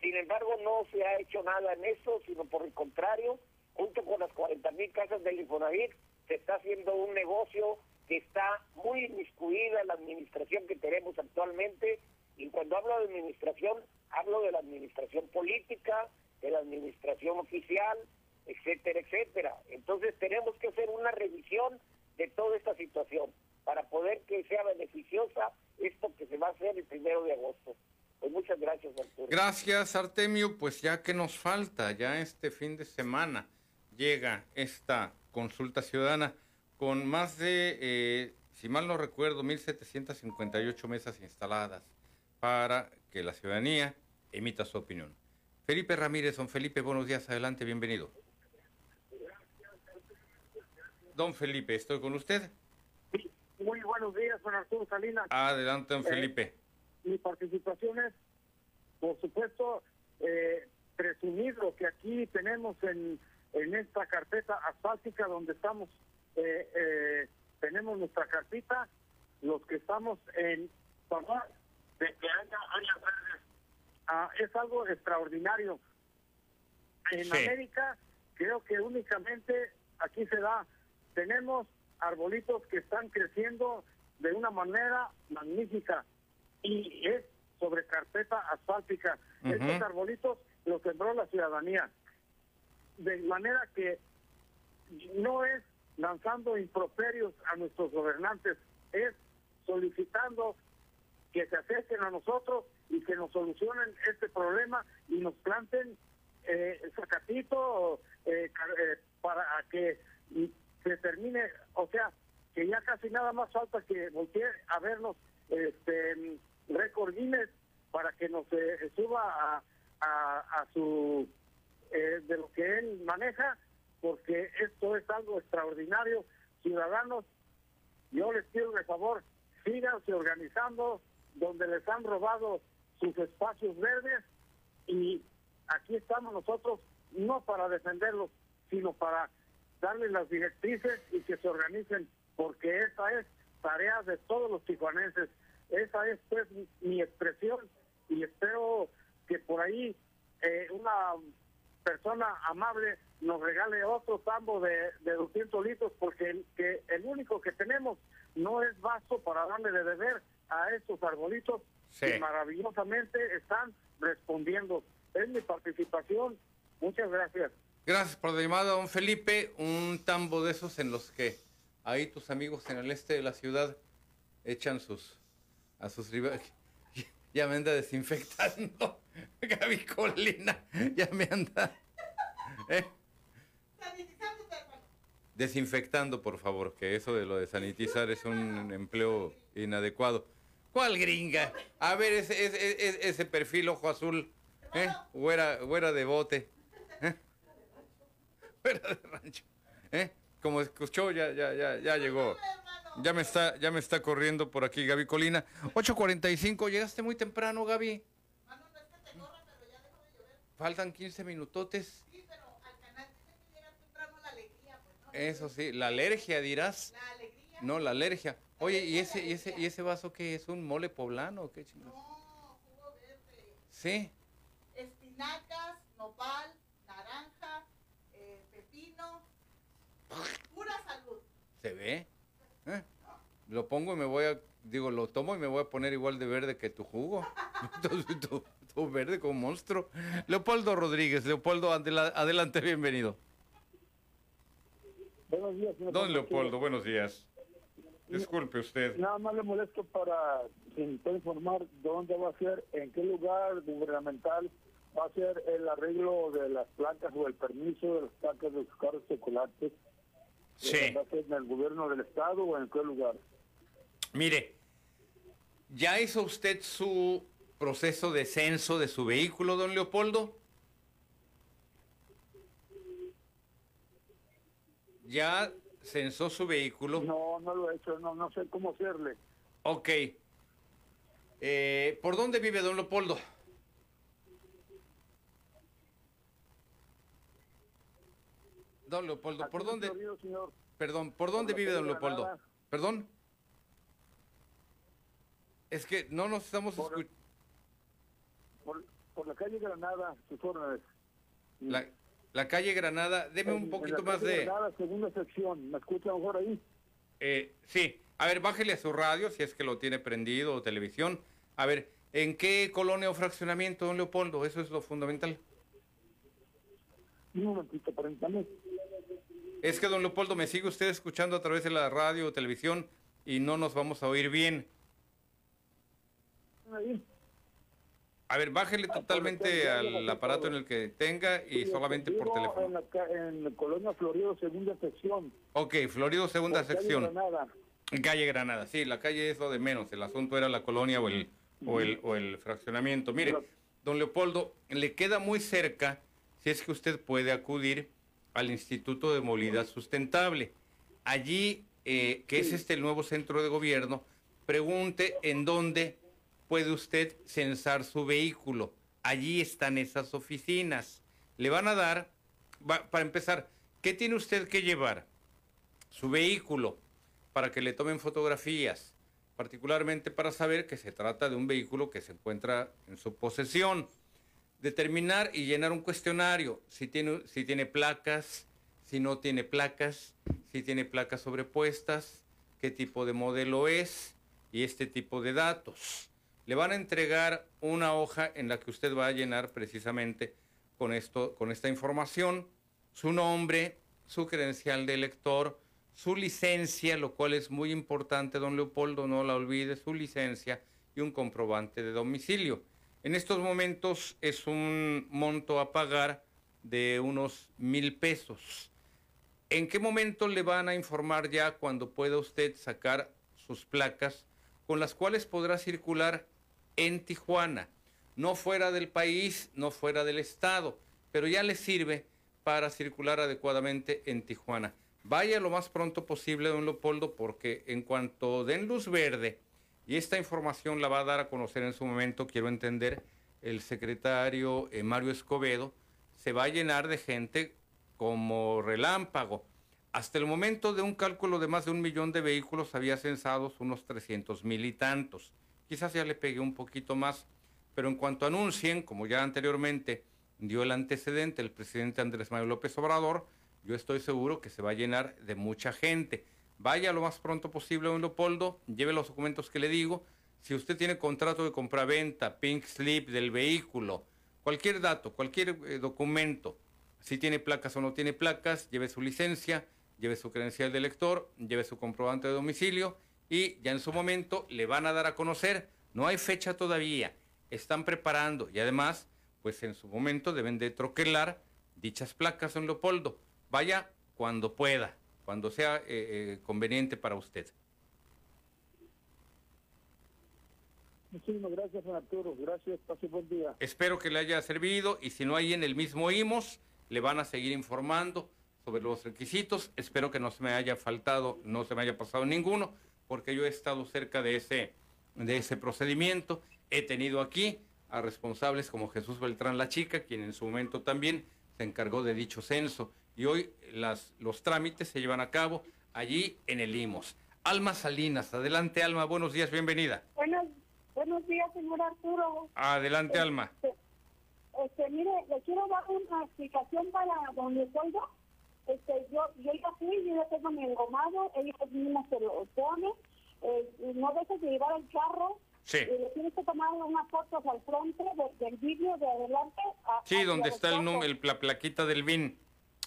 Sin embargo, no se ha hecho nada en eso, sino por el contrario, junto con las 40 mil casas del Infonavit, se está haciendo un negocio que está muy inmiscuida en la administración que tenemos actualmente. Y cuando hablo de administración, hablo de la administración política, de la administración oficial, etcétera, etcétera. Entonces tenemos que hacer una revisión de toda esta situación para poder que sea beneficiosa esto que se va a hacer el primero de agosto. Pues muchas gracias, Arturo. Gracias, Artemio. Pues ya que nos falta, ya este fin de semana llega esta consulta ciudadana con más de, eh, si mal no recuerdo, 1.758 mesas instaladas para que la ciudadanía emita su opinión. Felipe Ramírez, don Felipe, buenos días, adelante, bienvenido. Don Felipe, estoy con usted. Muy buenos días, don Arturo Salinas. Adelante, don Eh, Felipe. Mi participación es, por supuesto, eh, presumir lo que aquí tenemos en, en esta carpeta asfáltica donde estamos, eh, eh, tenemos nuestra carpita, los que estamos en favor de que haya áreas verdes. Ah, es algo extraordinario. En Sí. América, creo que únicamente aquí se da, tenemos arbolitos que están creciendo de una manera magnífica y es sobre carpeta asfáltica. Estos arbolitos los sembró la ciudadanía. De manera que no es lanzando improperios a nuestros gobernantes, es solicitando que se acerquen a nosotros y que nos solucionen este problema y nos planten eh, sacatito eh, eh, para que se termine, o sea, que ya casi nada más falta que voltee a vernos este récord Guinness para que nos eh, suba a, a, a su eh, de lo que él maneja, porque esto es algo extraordinario. Ciudadanos, yo les pido de favor, síganse organizando donde les han robado sus espacios verdes y aquí estamos nosotros no para defenderlos, sino para darles las directrices y que se organicen, porque esa es tarea de todos los tijuanenses. Esa es pues mi expresión y espero que por ahí eh, una persona amable nos regale otro tambo de, de 200 litros porque el, que el único que tenemos no es vaso para darle de beber a estos arbolitos que maravillosamente están respondiendo. Es mi participación. Muchas gracias. Gracias por la llamada, don Felipe. Un tambo de esos en los que ahí tus amigos en el este de la ciudad echan sus a sus rivales. Ya me anda desinfectando. Gaby Colina, ya me anda. ¿eh? Desinfectando, por favor, que eso de lo de sanitizar es un empleo inadecuado. ¿Cuál gringa? A ver, ese, ese, ese perfil ojo azul, ¿eh? Güera, güera de bote, ¿eh? Güera de rancho, ¿eh? Como escuchó, ya, ya, ya, ya llegó. Ya me está, ya me está corriendo por aquí Gaby Colina. 8.45, llegaste muy temprano, Gaby. Faltan 15 minutotes. Sí, pero al canal temprano la alegría. Pues, Eso sí, la alergia dirás. La alegría. No, la alergia. Oye, ¿y ese, y ese, y ese vaso qué es? ¿Un mole poblano o qué chingados? No, jugo verde. Sí. Espinacas, nopal, naranja, eh, pepino. Pura salud. ¿Se ve? ¿Eh? Lo pongo y me voy a, digo, lo tomo y me voy a poner igual de verde que tu jugo. tu, verde como monstruo. Leopoldo Rodríguez, Leopoldo, adelante, bienvenido. Buenos días, señor. Don Leopoldo, buenos días. Disculpe usted. Nada más le molesto para informar dónde va a ser, en qué lugar gubernamental va a ser el arreglo de las placas o el permiso de las placas de los carros chocolates Sí. ¿En el gobierno del estado o en qué lugar? Mire, ¿ya hizo usted su proceso de censo de su vehículo, don Leopoldo? ¿Ya censó su vehículo? No, no lo he hecho, no, no sé cómo hacerle. Ok. Eh, ¿Por dónde vive don Leopoldo? Don Leopoldo, ¿por dónde? Perdón, ¿por dónde vive don Leopoldo? ¿Perdón? Es que no nos estamos escuchando. Por, la calle Granada, sus órdenes. La, la calle Granada, deme un poquito más de... Granada, segunda sección, ¿me escucha mejor ahí? Eh, sí, a ver, bájele a su radio, si es que lo tiene prendido, o televisión. A ver, ¿en qué colonia o fraccionamiento, don Leopoldo? Eso es lo fundamental. Un momentito, permítame. Es que, don Leopoldo, me sigue usted escuchando a través de la radio o televisión y no nos vamos a oír bien. A ver, bájele totalmente al aparato en el que tenga y solamente por teléfono. En, la, en Colonia Florido, segunda sección. Ok, Florido, segunda sección. Calle Granada. Calle Granada, sí, la calle es lo de menos. El asunto era la colonia o el, o el, o el fraccionamiento. Mire, don Leopoldo, le queda muy cerca, si es que usted puede acudir al Instituto de Movilidad Sustentable. Allí, eh, que es este el nuevo centro de gobierno, pregunte en dónde puede usted censar su vehículo. Allí están esas oficinas. Le van a dar, para empezar, ¿qué tiene usted que llevar? Su vehículo, para que le tomen fotografías, particularmente para saber que se trata de un vehículo que se encuentra en su posesión determinar y llenar un cuestionario, si tiene, si tiene placas, si no tiene placas, si tiene placas sobrepuestas, qué tipo de modelo es y este tipo de datos. Le van a entregar una hoja en la que usted va a llenar precisamente con, esto, con esta información, su nombre, su credencial de elector, su licencia, lo cual es muy importante, don Leopoldo, no la olvide, su licencia y un comprobante de domicilio. En estos momentos es un monto a pagar de unos mil pesos. ¿En qué momento le van a informar ya cuando pueda usted sacar sus placas con las cuales podrá circular en Tijuana? No fuera del país, no fuera del estado, pero ya le sirve para circular adecuadamente en Tijuana. Vaya lo más pronto posible, don Leopoldo, porque en cuanto den luz verde, y esta información la va a dar a conocer en su momento, quiero entender, el secretario eh, Mario Escobedo, se va a llenar de gente como relámpago. Hasta el momento de un cálculo de más de un millón de vehículos había censados unos 300 mil y tantos. Quizás ya le pegué un poquito más, pero en cuanto anuncien, como ya anteriormente dio el antecedente el presidente Andrés Manuel López Obrador, yo estoy seguro que se va a llenar de mucha gente. Vaya lo más pronto posible, don Leopoldo, lleve los documentos que le digo. Si usted tiene contrato de compraventa, pink slip del vehículo, cualquier dato, cualquier eh, documento, si tiene placas o no tiene placas, lleve su licencia, lleve su credencial de lector, lleve su comprobante de domicilio y ya en su momento le van a dar a conocer. No hay fecha todavía, están preparando y además, pues en su momento deben de troquelar dichas placas, don Leopoldo. Vaya cuando pueda, cuando sea eh, eh, conveniente para usted. Muchísimas gracias, Arturo. Gracias, pase buen día. Espero que le haya servido y si no hay en el mismo IMOS, le van a seguir informando sobre los requisitos. Espero que no se me haya faltado, no se me haya pasado ninguno, porque yo he estado cerca de ese, de ese procedimiento. He tenido aquí a responsables como Jesús Beltrán La Chica, quien en su momento también se encargó de dicho censo. Y hoy las, los trámites se llevan a cabo allí en el IMOS. Alma Salinas, adelante Alma, buenos días, bienvenida. Buenos, buenos días, señor Arturo. Adelante Alma. Este, mire, le quiero dar una explicación para don Leopoldo. Este, yo, yo ya fui, yo ya tengo mi engomado, ellos mismos se lo ponen. Eh, no dejes de llevar el carro. Sí. Y le tienes que tomar unas fotos al frente de- del vídeo de adelante. a- Sí, donde está el, el- la plaquita del BIN,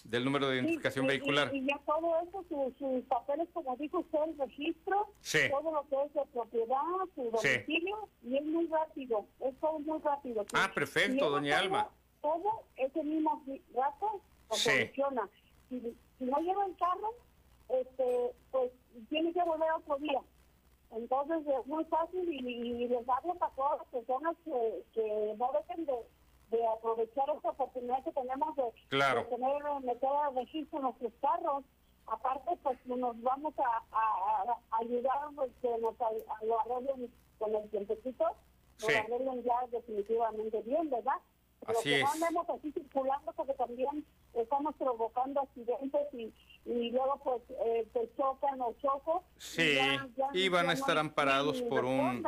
del número de identificación Sí, vehicular. Y, y ya todo eso, su- sus papeles, como dijo usted, el registro, Sí. todo lo que es de propiedad, su domicilio, y es muy rápido, es todo muy rápido. Ah, perfecto, doña Alma. Todo ese mismo rato soluciona. Si, si no lleva el carro, este, pues tiene que volver otro día. Entonces es muy fácil y, y les hablo para todas las personas que, que no dejen de, de aprovechar esta oportunidad que tenemos de, Claro. de tener meter al registro nuestros carros. Aparte, pues nos vamos a, a- a ayudar pues, que nos a- a lo arreglen con el tiempecito, Sí. arreglen ya definitivamente bien, ¿verdad? Así es. andemos así circulando porque también estamos provocando accidentes y, y luego pues eh, te chocan o choco. Sí, y van a estar amparados por un-.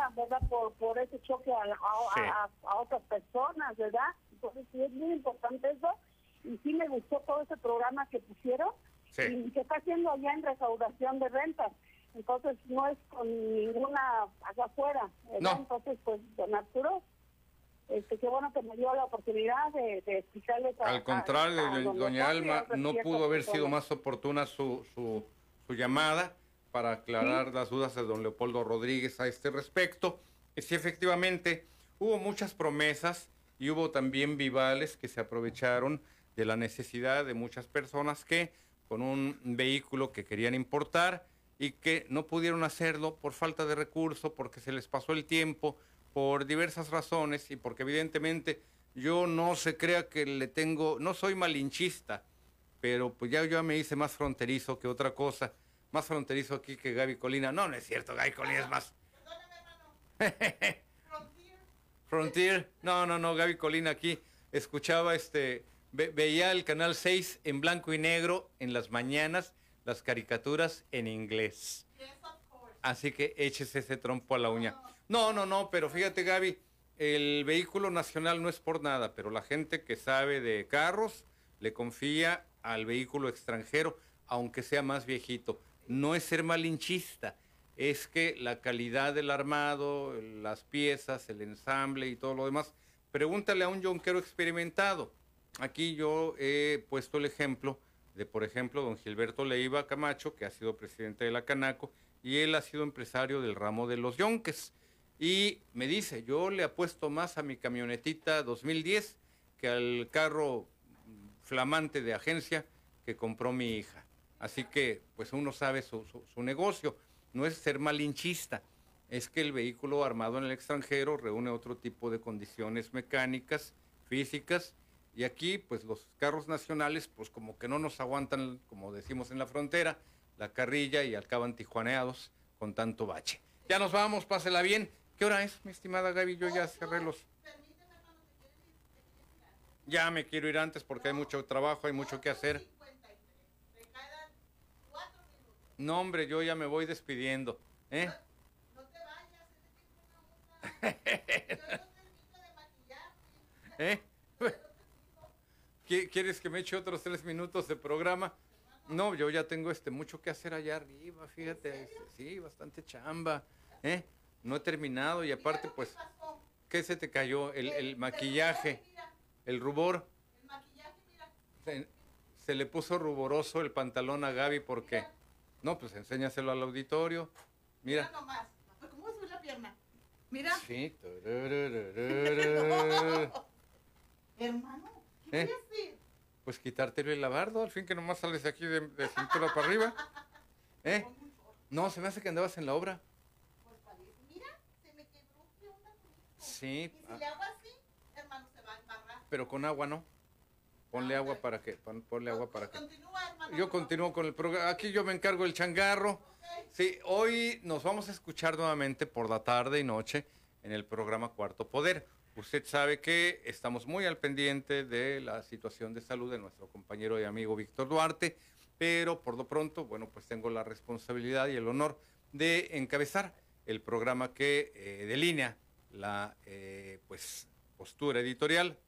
Por, por ese choque a, a- Sí. a- a otras personas, ¿verdad? Entonces sí es muy importante eso y sí me gustó todo ese programa que pusieron Sí. y que está haciendo allá en recaudación de rentas. Entonces no es con ninguna allá afuera, ¿verdad? No. Entonces pues don Arturo, este, qué bueno que me dio la oportunidad de, de explicarles a, Al contrario, a- a doña Alma, no pudo haber sido más oportuna su, su, su llamada para aclarar las dudas de don Leopoldo Rodríguez a este respecto. Sí, efectivamente, hubo muchas promesas y hubo también vivales que se aprovecharon de la necesidad de muchas personas que con un vehículo que querían importar y que no pudieron hacerlo por falta de recurso, porque se les pasó el tiempo, por diversas razones y porque evidentemente yo no se crea que le tengo, no soy malinchista, pero pues ya yo me hice más fronterizo que otra cosa, más fronterizo aquí que Gaby Colina. No, no es cierto, Gaby Colina es más. Frontier, no, no, no, Gaby Colina aquí escuchaba este, ve- veía el canal 6 en blanco y negro en las mañanas, las caricaturas en inglés. Así que échese ese trompo a la uña. No, no, no, pero fíjate Gaby, el vehículo nacional no es por nada, pero la gente que sabe de carros le confía al vehículo extranjero, aunque sea más viejito. No es ser malinchista, es que la calidad del armado, las piezas, el ensamble y todo lo demás. Pregúntale a un yonquero experimentado. Aquí yo he puesto el ejemplo de, por ejemplo, don Gilberto Leiva Camacho, que ha sido presidente de la Canaco, y él ha sido empresario del ramo de los yonques. Y me dice, yo le apuesto más a mi camionetita 2010 que al carro flamante de agencia que compró mi hija. Así que, pues uno sabe su, su- su negocio. No es ser malinchista, es que el vehículo armado en el extranjero reúne otro tipo de condiciones mecánicas, físicas, Y aquí, pues los carros nacionales, pues como que no nos aguantan, como decimos en la frontera, la carrilla y acaban tijuaneados con tanto bache. Ya nos vamos, pásela bien. ¿Qué hora es, mi estimada Gaby? Yo ya cerré los... Ya me quiero ir antes porque hay mucho trabajo, hay mucho que hacer. No, hombre, yo ya me voy despidiendo. ¿eh? No te vayas, ese tiempo ¿Eh? ¿Quieres que me eche otros tres minutos de programa? No, yo ya tengo este mucho que hacer allá arriba, fíjate. Sí, bastante chamba. ¿eh? No he terminado y aparte, pues, ¿qué se te cayó? El, el maquillaje, el rubor. El maquillaje, mira. Se, le puso ruboroso el pantalón a Gaby porque... No, pues enséñaselo al auditorio. Mira. Mira nomás. ¿Cómo sube la pierna? Mira. Sí. Hermano, ¿qué ¿Eh? quieres decir? Pues quitártelo el lavardo, al fin que nomás sales aquí de, de cintura para arriba. ¿Eh? No, se me hace que andabas en la obra. Pues parece. Mira, se me quebró. ¿Qué onda con esto? Sí. Y si le hago así, hermano, se va a embarrar. Pero con agua no. Ponle agua para que, pon- ponle agua para que. Continúa, hermano. Yo continúo con el programa. Aquí yo me encargo del changarro. Sí, hoy nos vamos a escuchar nuevamente por la tarde y noche en el programa Cuarto Poder. Usted sabe que estamos muy al pendiente de la situación de salud de nuestro compañero y amigo Víctor Duarte, pero por lo pronto, bueno, pues tengo la responsabilidad y el honor de encabezar el programa que eh, delinea la eh, pues, postura editorial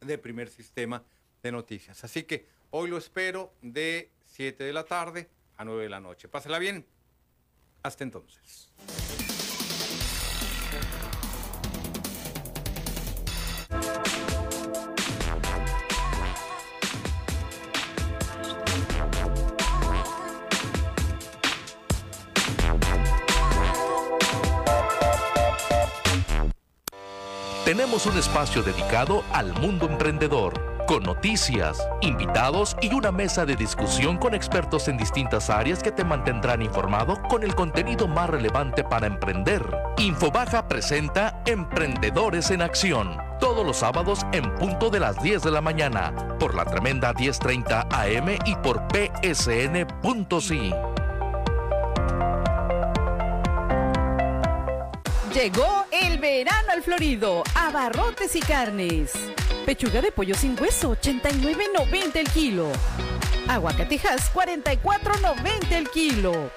de primer sistema de noticias. Así que hoy lo espero de 7 de la tarde a 9 de la noche. Pásela bien. Hasta entonces. Tenemos un espacio dedicado al mundo emprendedor, con noticias, invitados y una mesa de discusión con expertos en distintas áreas que te mantendrán informado con el contenido más relevante para emprender. Infobaja presenta Emprendedores en Acción, todos los sábados en punto de las 10 de la mañana, por la tremenda 1030 AM y por psn.si. Llegó el verano al Florido, abarrotes y carnes. Pechuga de pollo sin hueso, 89.90 el kilo. Aguacatejas, 44.90 el kilo.